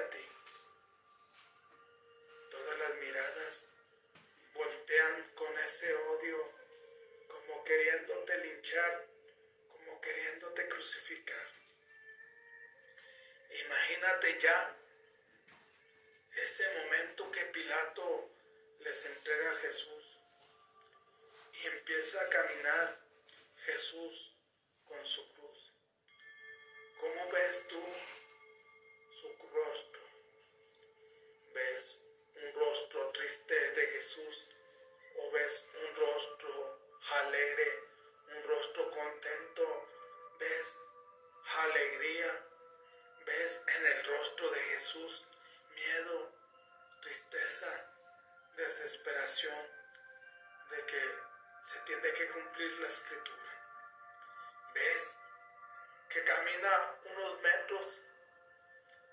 ti. Todas las miradas voltean con ese odio, como queriéndote linchar, como queriéndote crucificar. Imagínate ya ese momento que Pilato les entrega a Jesús y empieza a caminar Jesús con su cruz. ¿Cómo ves tú rostro? ¿Ves un rostro triste de Jesús o ves un rostro alegre, un rostro contento? ¿Ves alegría? ¿Ves en el rostro de Jesús miedo, tristeza, desesperación de que se tiene que cumplir la escritura. ¿Ves? Que camina unos metros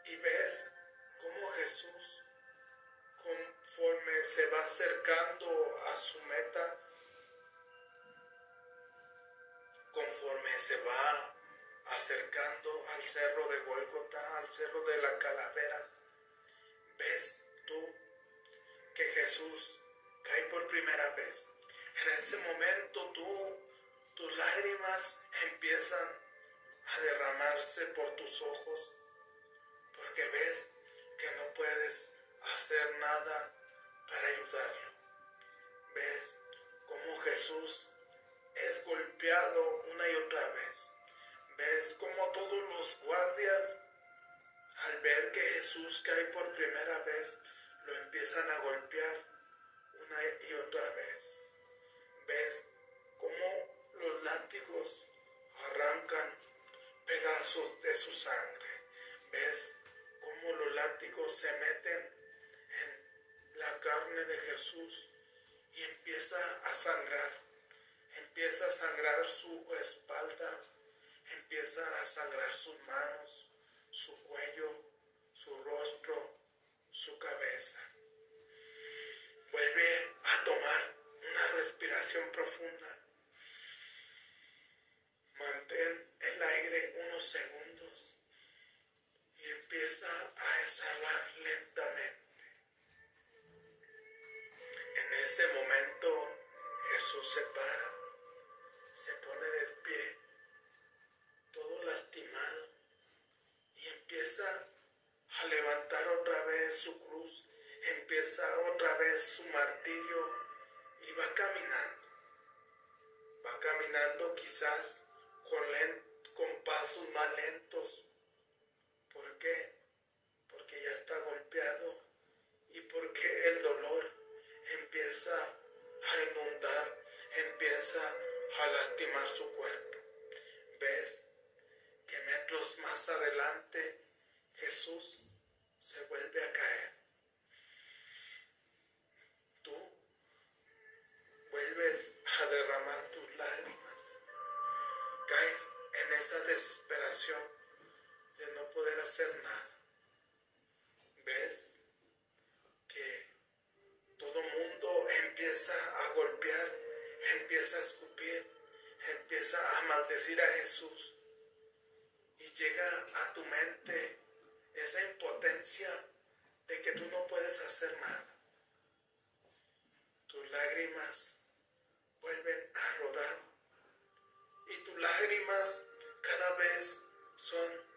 y ves cómo Jesús, conforme se va acercando a su meta, conforme se va acercando al cerro de Golgota, al cerro de la calavera, ves tú que Jesús cae por primera vez. En ese momento tú, tus lágrimas empiezan a derramarse por tus ojos, ves que no puedes hacer nada para ayudarlo. Ves cómo Jesús es golpeado una y otra vez. Ves cómo todos los guardias al ver que Jesús cae por primera vez, lo empiezan a golpear una y otra vez. ¿Ves cómo los látigos arrancan pedazos de su sangre? ¿Ves cómo los látigos se meten en la carne de Jesús y empieza a sangrar? Empieza a sangrar su espalda, empieza a sangrar sus manos, su cuello, su rostro, su cabeza. Vuelve a tomar una respiración profunda. Mantén el aire unos segundos empieza a exhalar lentamente. En ese momento Jesús se para, se pone de pie, todo lastimado y empieza a levantar otra vez su cruz, empieza otra vez su martirio y va caminando. Va caminando quizás con, con pasos más lentos. Maldecir a Jesús y llega a tu mente esa impotencia de que tú no puedes hacer nada. Tus lágrimas vuelven a rodar y tus lágrimas cada vez son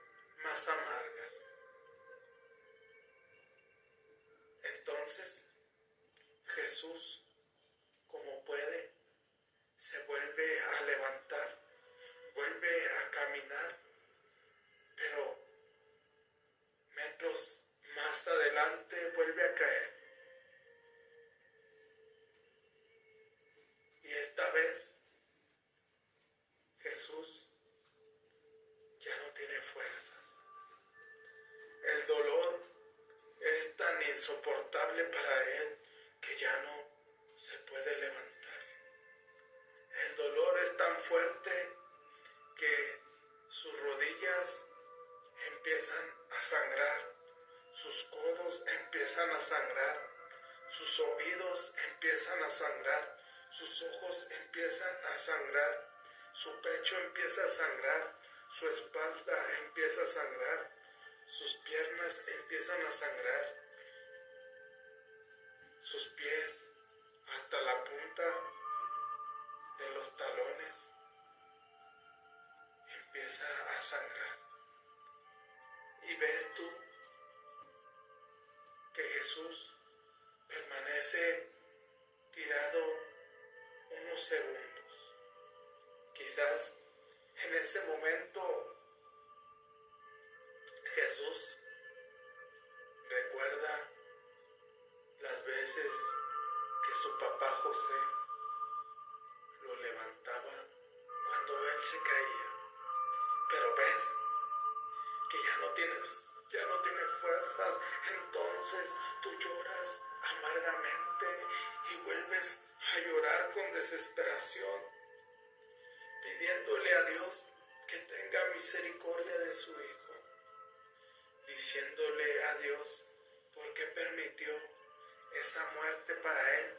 más amargas. Entonces Jesús empiezan a sangrar, sus ojos empiezan a sangrar, su pecho empieza a sangrar, su espalda empieza a sangrar, sus piernas empiezan a sangrar, sus pies hasta la punta de los talones empieza a sangrar. Y ves tú que Jesús permanece tirado unos segundos. Quizás en ese momento Jesús recuerda las veces que su papá José lo levantaba cuando él se caía. Pero ves que ya no tienes, ya no tienes fuerzas, entonces tú lloras amargamente y vuelves a llorar con desesperación, pidiéndole a Dios que tenga misericordia de su Hijo, diciéndole a Dios por qué permitió esa muerte para él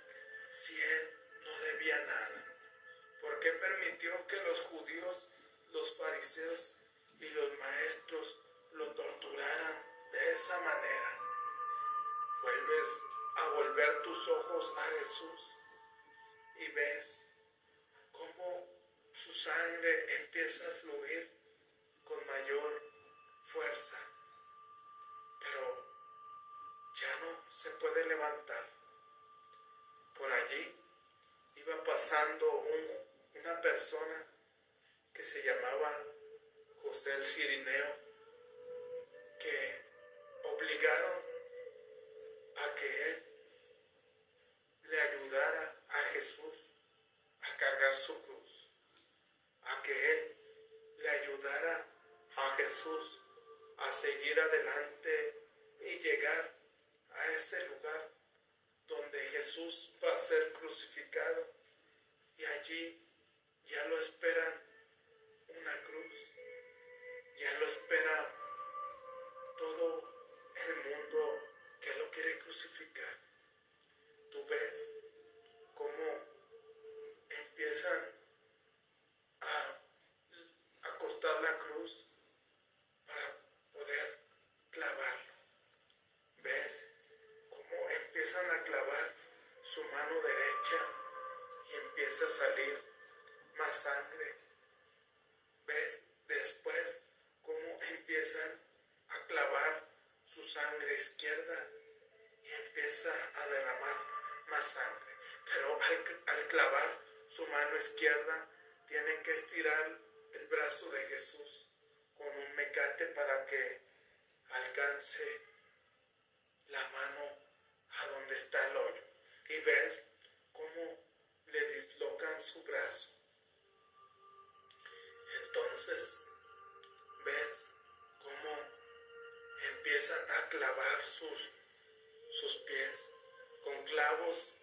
si él no debía nada. ¿Por qué permitió que los judíos, los fariseos y los maestros lo torturaran de esa manera? Vuelves a volver tus ojos a Jesús y ves cómo su sangre empieza a fluir con mayor fuerza. Pero ya no se puede levantar. Por allí iba pasando una persona que se llamaba José el Cirineo, que obligaron a que él le ayudara a Jesús a cargar su cruz, a que él le ayudara a Jesús a seguir adelante y llegar a ese lugar donde Jesús va a ser crucificado. Y allí ya lo esperan crucificar. Tú ves cómo empiezan izquierda, tienen que estirar el brazo de Jesús con un mecate para que alcance la mano a donde está el hoyo y ves cómo le dislocan su brazo. Entonces ves cómo empiezan a clavar sus, sus pies con clavos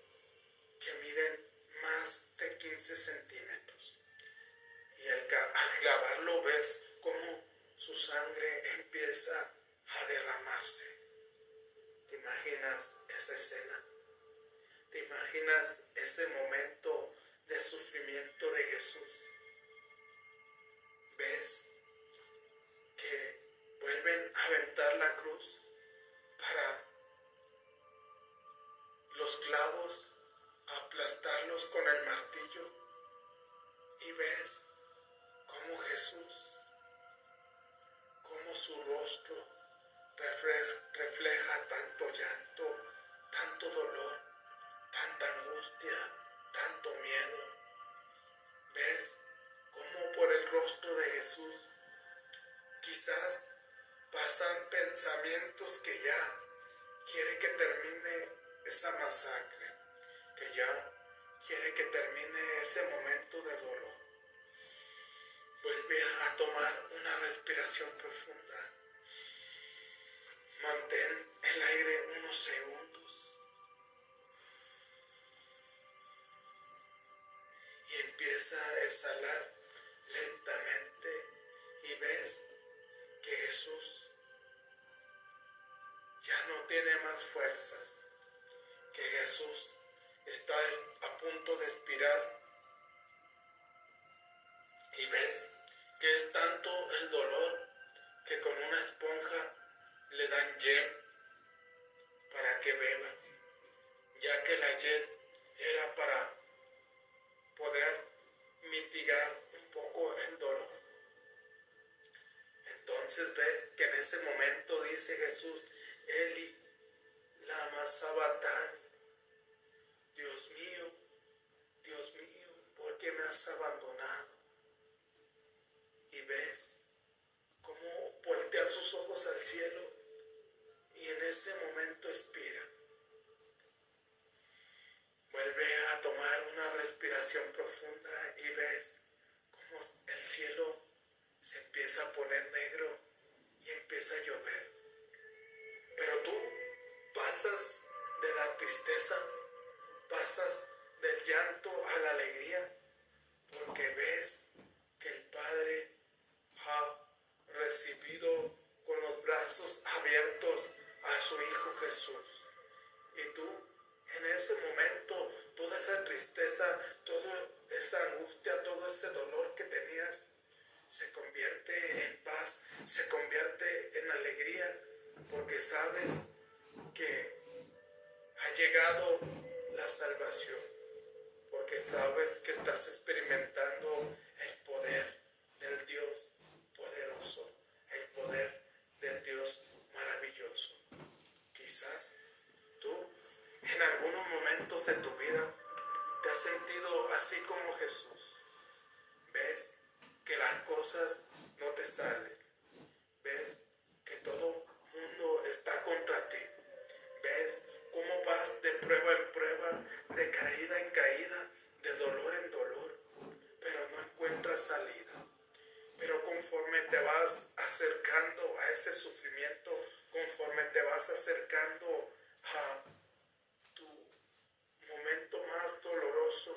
que miden más de 15 centímetros. Y al, al clavarlo ves cómo su sangre empieza a derramarse. ¿Te imaginas esa escena? ¿Te imaginas ese momento de sufrimiento de Jesús? ¿Ves que vuelven a aventar la cruz para los clavos, aplastarlos con el martillo? Y ves cómo Jesús, cómo su rostro refleja tanto llanto, tanto dolor, tanta angustia, tanto miedo. ¿Ves cómo por el rostro de Jesús quizás pasan pensamientos que ya quiere que termine esa masacre, que ya quiere que termine ese momento de dolor? Vuelve a tomar una respiración profunda. Mantén el aire unos segundos y empieza a exhalar caída en caída, de dolor en dolor, pero no encuentras salida. Pero conforme te vas acercando a ese sufrimiento, conforme te vas acercando a tu momento más doloroso,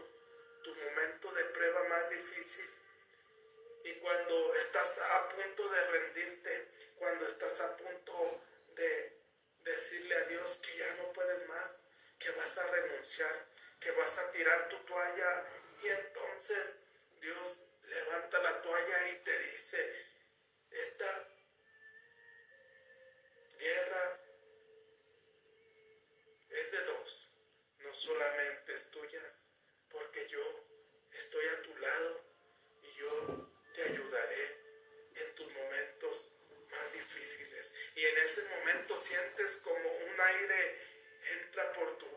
tu momento de prueba más difícil, y cuando estás a punto de rendirte, cuando estás a punto de decirle a Dios que ya no puedes más, que vas a renunciar, que vas a tirar tu toalla, y entonces Dios levanta la toalla y te dice, esta guerra es de dos, no solamente es tuya, porque yo estoy a tu lado y yo te ayudaré en tus momentos más difíciles. Y en ese momento sientes como un aire entra por tu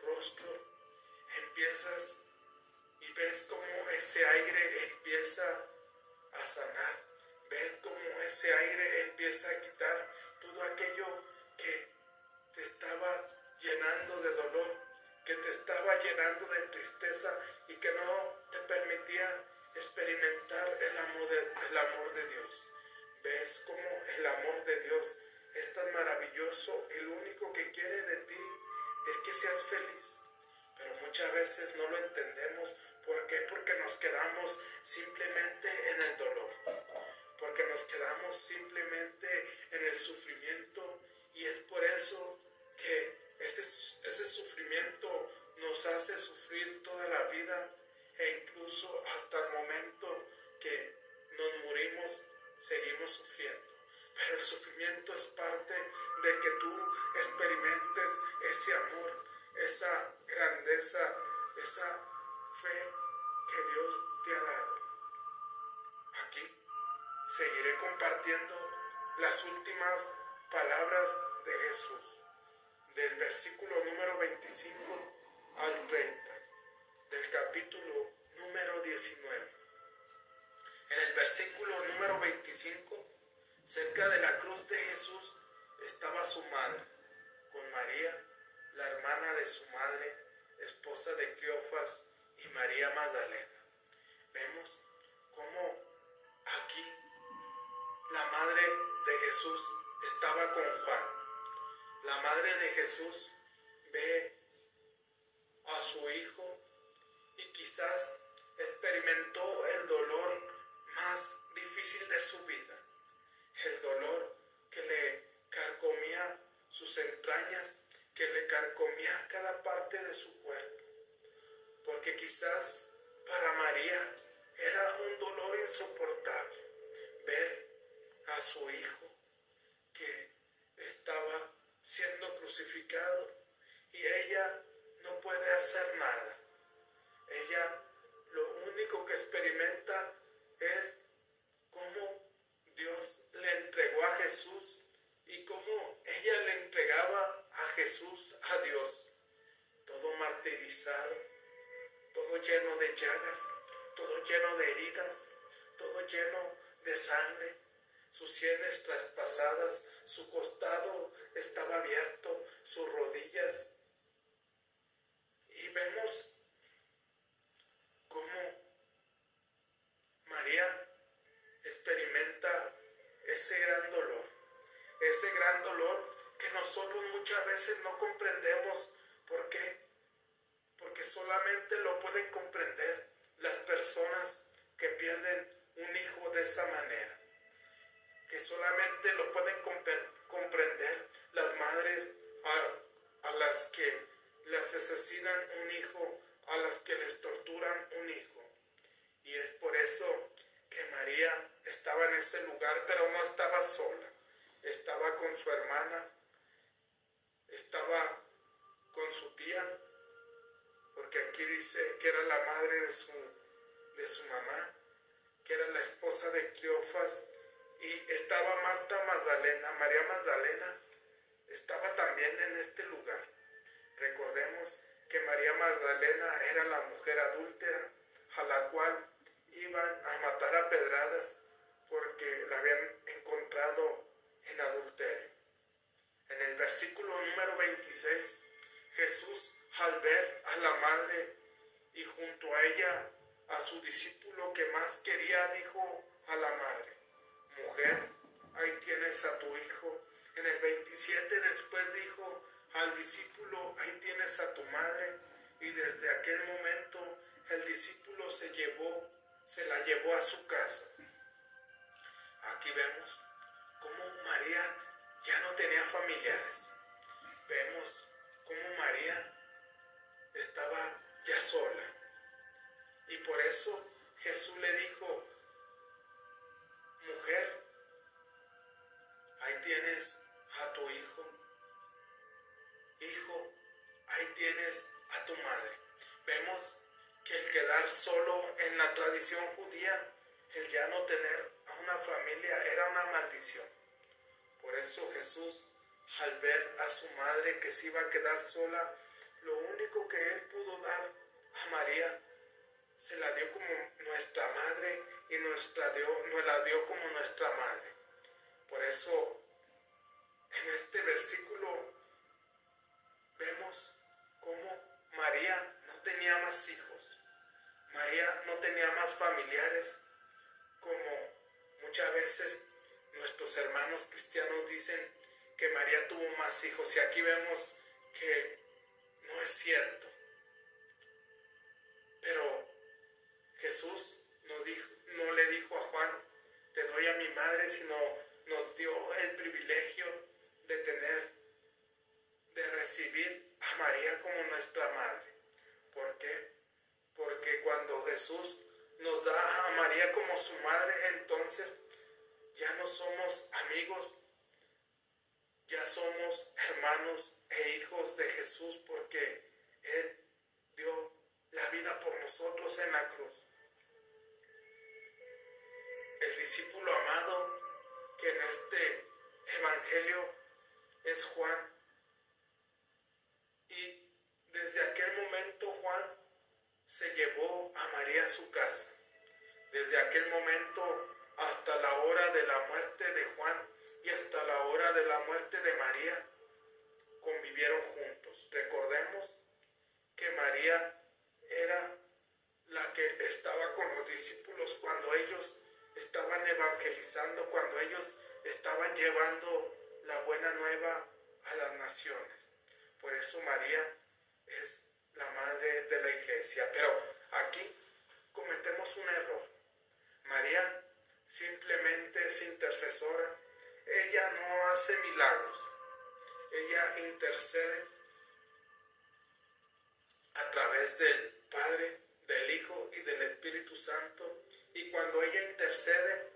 rostro, empiezas y ves como ese aire empieza a sanar, ves como ese aire empieza a quitar todo aquello que te estaba llenando de dolor, que te estaba llenando de tristeza y que no te permitía experimentar el amor de, el amor de Dios. Ves cómo el amor de Dios es tan maravilloso. El único que quiere de ti es que seas feliz. Muchas veces no lo entendemos. ¿Por qué? Porque nos quedamos simplemente en el dolor. Porque nos quedamos simplemente en el sufrimiento. Y es por eso que ese, ese sufrimiento nos hace sufrir toda la vida e incluso hasta el momento que nos morimos seguimos sufriendo. Pero el sufrimiento es parte de que tú experimentes ese amor, esa grandeza, esa fe que Dios te ha dado. Aquí seguiré compartiendo las últimas palabras de Jesús, del versículo número 25 al 30 del capítulo número 19. En el versículo número 25, cerca de la cruz de Jesús estaba su madre, con María, la hermana de su madre, esposa de Cleofas y María Magdalena. Vemos cómo aquí la madre de Jesús estaba con Juan. La madre de Jesús ve a su hijo y quizás experimentó el dolor más difícil de su vida, el dolor que le carcomía sus entrañas, que le carcomía cada parte de su cuerpo, porque quizás para María era un dolor insoportable ver a su hijo que estaba siendo crucificado y ella no puede hacer nada. Ella lo único que experimenta es cómo Dios le entregó a Jesús y cómo ella le entregaba a Jesús a Dios, todo martirizado, todo lleno de llagas, todo lleno de heridas, todo lleno de sangre, sus sienes traspasadas, su costado estaba abierto, sus rodillas. Y vemos cómo María experimenta ese gran dolor, ese gran dolor que nosotros muchas veces no comprendemos. ¿Por qué? Porque solamente lo pueden comprender las personas que pierden un hijo de esa manera, que solamente lo pueden comprender las madres a, a las que las asesinan un hijo, a las que les torturan un hijo. Y es por eso que María estaba en ese lugar, pero no estaba sola, estaba con su hermana, estaba con su tía, porque aquí dice que era la madre de su, de su mamá, que era la esposa de Cleofas, y estaba Marta Magdalena, María Magdalena, estaba también en este lugar. Recordemos que María Magdalena era la mujer adúltera a la cual iban a matar a pedradas porque la habían encontrado en adulterio. En el versículo número 26, Jesús al ver a la madre y junto a ella a su discípulo que más quería, dijo a la madre, mujer, ahí tienes a tu hijo. En el 27 después dijo al discípulo, ahí tienes a tu madre. Y desde aquel momento el discípulo se llevó, se la llevó a su casa. Aquí vemos cómo María ya no tenía familiares. Vemos cómo María estaba ya sola. Y por eso Jesús le dijo, mujer, ahí tienes a tu hijo. Hijo, ahí tienes a tu madre. Vemos que el quedar solo en la tradición judía, el ya no tener a una familia era una maldición. Por eso Jesús, al ver a su madre que se iba a quedar sola, lo único que él pudo dar a María, se la dio como nuestra madre y nuestra dio, nos la dio como nuestra madre. Por eso, en este versículo vemos cómo María no tenía más hijos. María no tenía más familiares, como muchas veces nuestros hermanos cristianos dicen que María tuvo más hijos. Y aquí vemos que no es cierto. Pero Jesús no, le dijo a Juan, te doy a mi madre, sino nos dio el privilegio de tener, de recibir a María como nuestra madre. ¿Por qué? Porque cuando Jesús nos da a María como su madre, entonces ya no somos amigos, ya somos hermanos e hijos de Jesús porque Él dio la vida por nosotros en la cruz. El discípulo amado que en este Evangelio es Juan, y desde aquel momento Juan se llevó a María a su casa. Desde aquel momento hasta la hora de la muerte de Juan y hasta la hora de la muerte de María, convivieron juntos. Recordemos que María era la que estaba con los discípulos cuando ellos estaban evangelizando, cuando ellos estaban llevando la buena nueva a las naciones. Por eso María es la madre de la iglesia. Pero aquí cometemos un error. María simplemente es intercesora. Ella no hace milagros. Ella intercede a través del Padre, del Hijo y del Espíritu Santo. Y cuando ella intercede,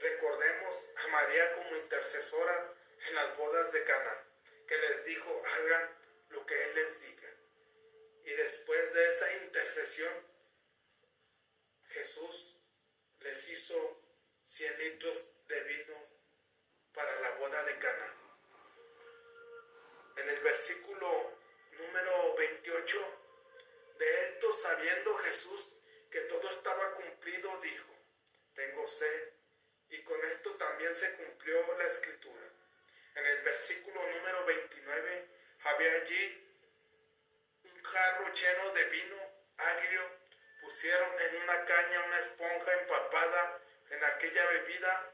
recordemos a María como intercesora en las bodas de Cana, que les dijo, hagan lo que Él les diga. Y después de esa intercesión, Jesús les hizo 100 litros de vino para la boda de Cana. En el versículo número 28, de esto sabiendo Jesús que todo estaba cumplido, dijo, tengo sed. Y con esto también se cumplió la escritura. En el versículo número 29, había allí un jarro lleno de vino agrio, pusieron en una caña una esponja empapada en aquella bebida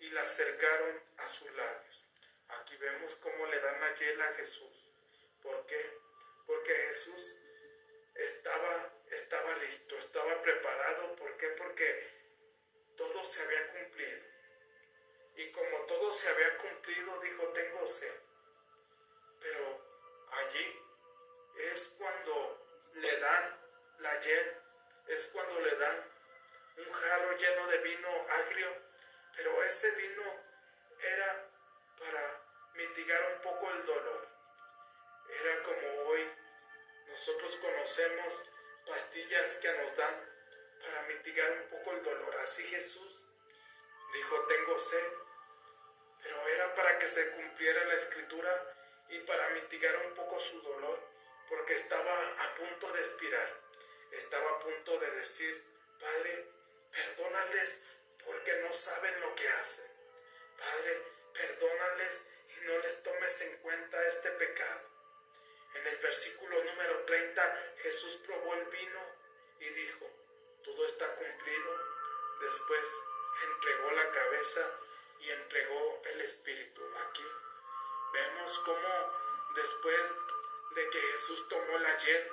y la acercaron a sus labios. Aquí vemos cómo le dan la hiel a Jesús. ¿Por qué? Porque Jesús estaba, estaba listo, estaba preparado. ¿Por qué? Porque todo se había cumplido. Y como todo se había cumplido, dijo, tengo sed. Pero allí es cuando le dan la hiel, es cuando le dan un jarro lleno de vino agrio, pero ese vino era para mitigar un poco el dolor. Era como hoy nosotros conocemos pastillas que nos dan para mitigar un poco el dolor. Así Jesús dijo, tengo sed, pero era para que se cumpliera la escritura y para mitigar un poco su dolor, porque estaba a punto de expirar, estaba a punto de decir, Padre, perdónales porque no saben lo que hacen. Padre, perdónales y no les tomes en cuenta este pecado. En el versículo número 30 Jesús probó el vino y dijo, todo está cumplido. Después entregó la cabeza y entregó el espíritu. Aquí vemos cómo después de que Jesús tomó la hiel,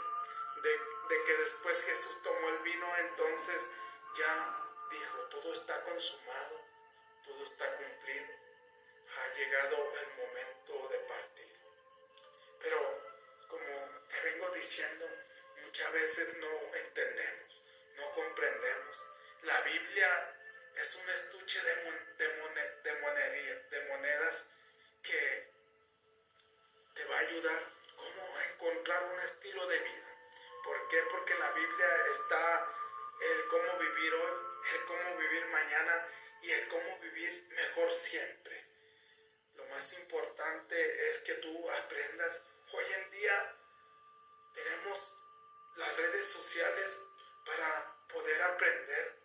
de, de que después Jesús tomó el vino, entonces ya dijo, todo está consumado, todo está cumplido, ha llegado el momento de partir. Pero como te vengo diciendo, muchas veces no entendemos, no comprendemos. La Biblia es un estuche de, de, de monedas que te va a ayudar cómo encontrar un estilo de vida. ¿Por qué? Porque la Biblia está el cómo vivir hoy, el cómo vivir mañana y el cómo vivir mejor siempre. Lo más importante es que tú aprendas. Hoy en día tenemos las redes sociales para poder aprender,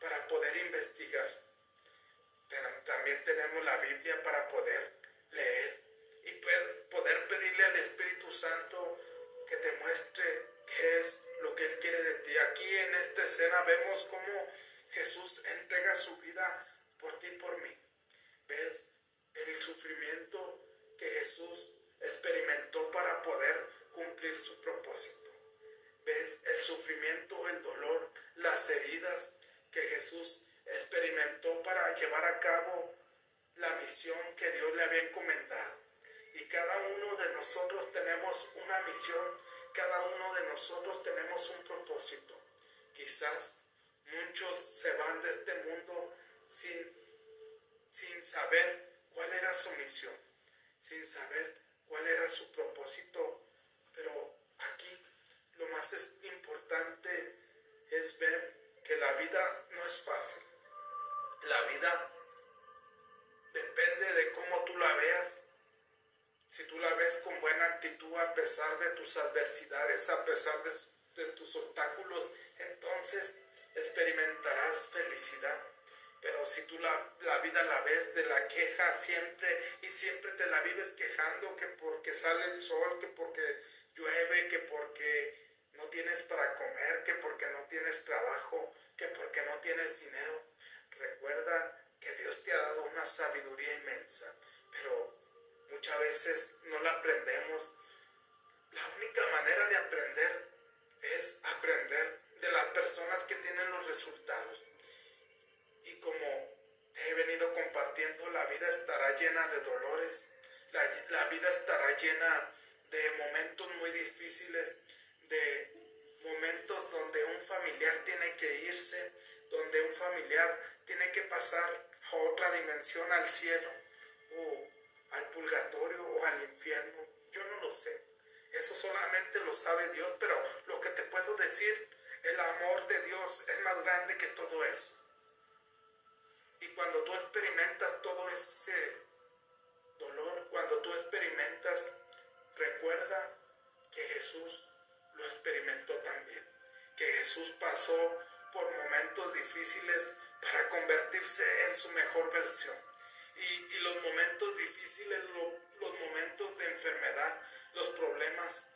para poder investigar. También tenemos la Biblia para poder leer y poder pedirle al Espíritu Santo que te muestre qué es lo que Él quiere de ti. Aquí en esta escena vemos cómo Jesús entrega su vida por ti y por mí. ¿Ves el sufrimiento que Jesús experimentó para poder cumplir su propósito? ¿Ves el sufrimiento, el dolor, las heridas que Jesús experimentó para llevar a cabo la misión que Dios le había encomendado? Y cada uno de nosotros tenemos una misión cada uno de nosotros tenemos un propósito. Quizás muchos se van de este mundo sin, sin saber cuál era su misión, sin saber cuál era su propósito. Pero aquí lo más importante es ver que la vida no es fácil. La vida depende de cómo tú la veas, si tú la ves con buena actitud a pesar de tus adversidades, a pesar de, tus obstáculos, entonces experimentarás felicidad. Pero si tú la, la, vida la ves de la queja siempre y siempre te la vives quejando que porque sale el sol, que porque llueve, que porque no tienes para comer, que porque no tienes trabajo, que porque no tienes dinero, recuerda que Dios te ha dado una sabiduría inmensa, pero muchas veces no la aprendemos. La única manera de aprender es aprender de las personas que tienen los resultados. Y como he venido compartiendo, la vida estará llena de dolores, la, la vida estará llena de momentos muy difíciles, de momentos donde un familiar tiene que irse, donde un familiar tiene que pasar a otra dimensión, al cielo, o al purgatorio, o al infierno. Yo no lo sé. Eso solamente lo sabe Dios, pero lo que te puedo decir, el amor de Dios es más grande que todo eso. Y cuando tú experimentas todo ese dolor, cuando tú experimentas, recuerda que Jesús lo experimentó también, que Jesús pasó por momentos difíciles para convertirse en su mejor versión. Y, los momentos difíciles, los momentos de enfermedad, los problemas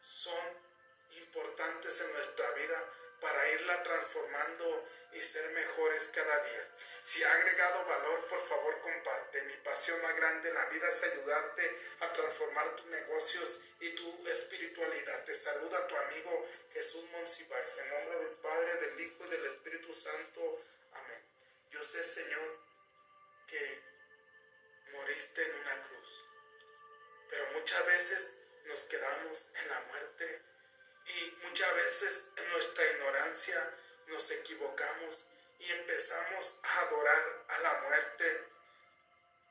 son importantes en nuestra vida para irla transformando y ser mejores cada día. Si ha agregado valor, por favor comparte. Mi pasión más grande en la vida es ayudarte a transformar tus negocios y tu espiritualidad. Te saluda tu amigo Jesús Monsiváis. En nombre del Padre, del Hijo y del Espíritu Santo. Amén. Yo sé, Señor, que moriste en una cruz. Pero muchas veces nos quedamos en la muerte y muchas veces en nuestra ignorancia nos equivocamos y empezamos a adorar a la muerte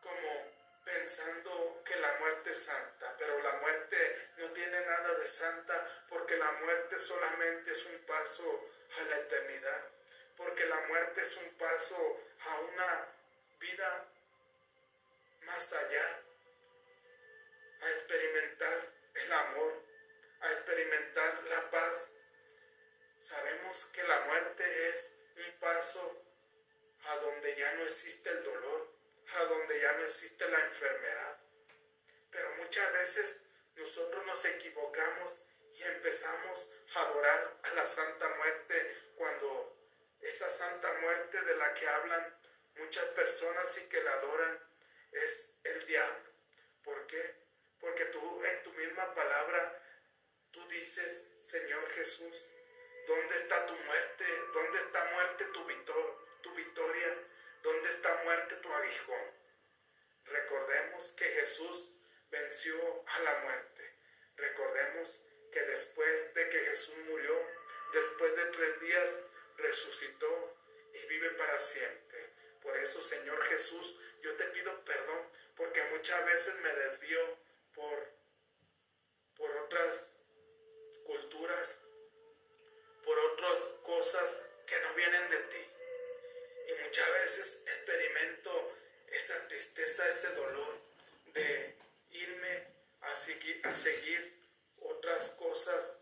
como pensando que la muerte es santa, pero la muerte no tiene nada de santa porque la muerte solamente es un paso a la eternidad, porque la muerte es un paso a una vida más allá, a experimentar el amor, a experimentar la paz. Sabemos que la muerte es un paso a donde ya no existe el dolor, a donde ya no existe la enfermedad. Pero muchas veces nosotros nos equivocamos y empezamos a adorar a la Santa Muerte cuando esa Santa Muerte de la que hablan muchas personas y que la adoran es el diablo. ¿Por qué? Porque tú en tu misma palabra, tú dices, Señor Jesús, ¿dónde está tu muerte? ¿Dónde está muerte tu, tu victoria? ¿Dónde está muerte tu aguijón? Recordemos que Jesús venció a la muerte. Recordemos que después de que Jesús murió, después de tres días, resucitó y vive para siempre. Por eso, Señor Jesús, yo te pido perdón porque muchas veces me desvío por, por otras culturas, por otras cosas que no vienen de ti. Y muchas veces experimento esa tristeza, ese dolor de irme a seguir, a seguir otras cosas,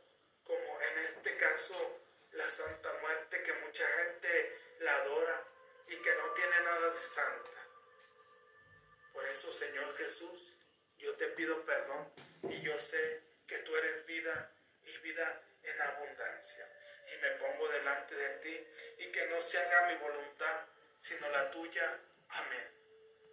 como en este caso la Santa Muerte, que mucha gente la adora y que no tiene nada de santa. Por eso, Señor Jesús, yo te pido perdón y yo sé que tú eres vida y vida en abundancia. Y me pongo delante de ti y que no se haga mi voluntad, sino la tuya. Amén.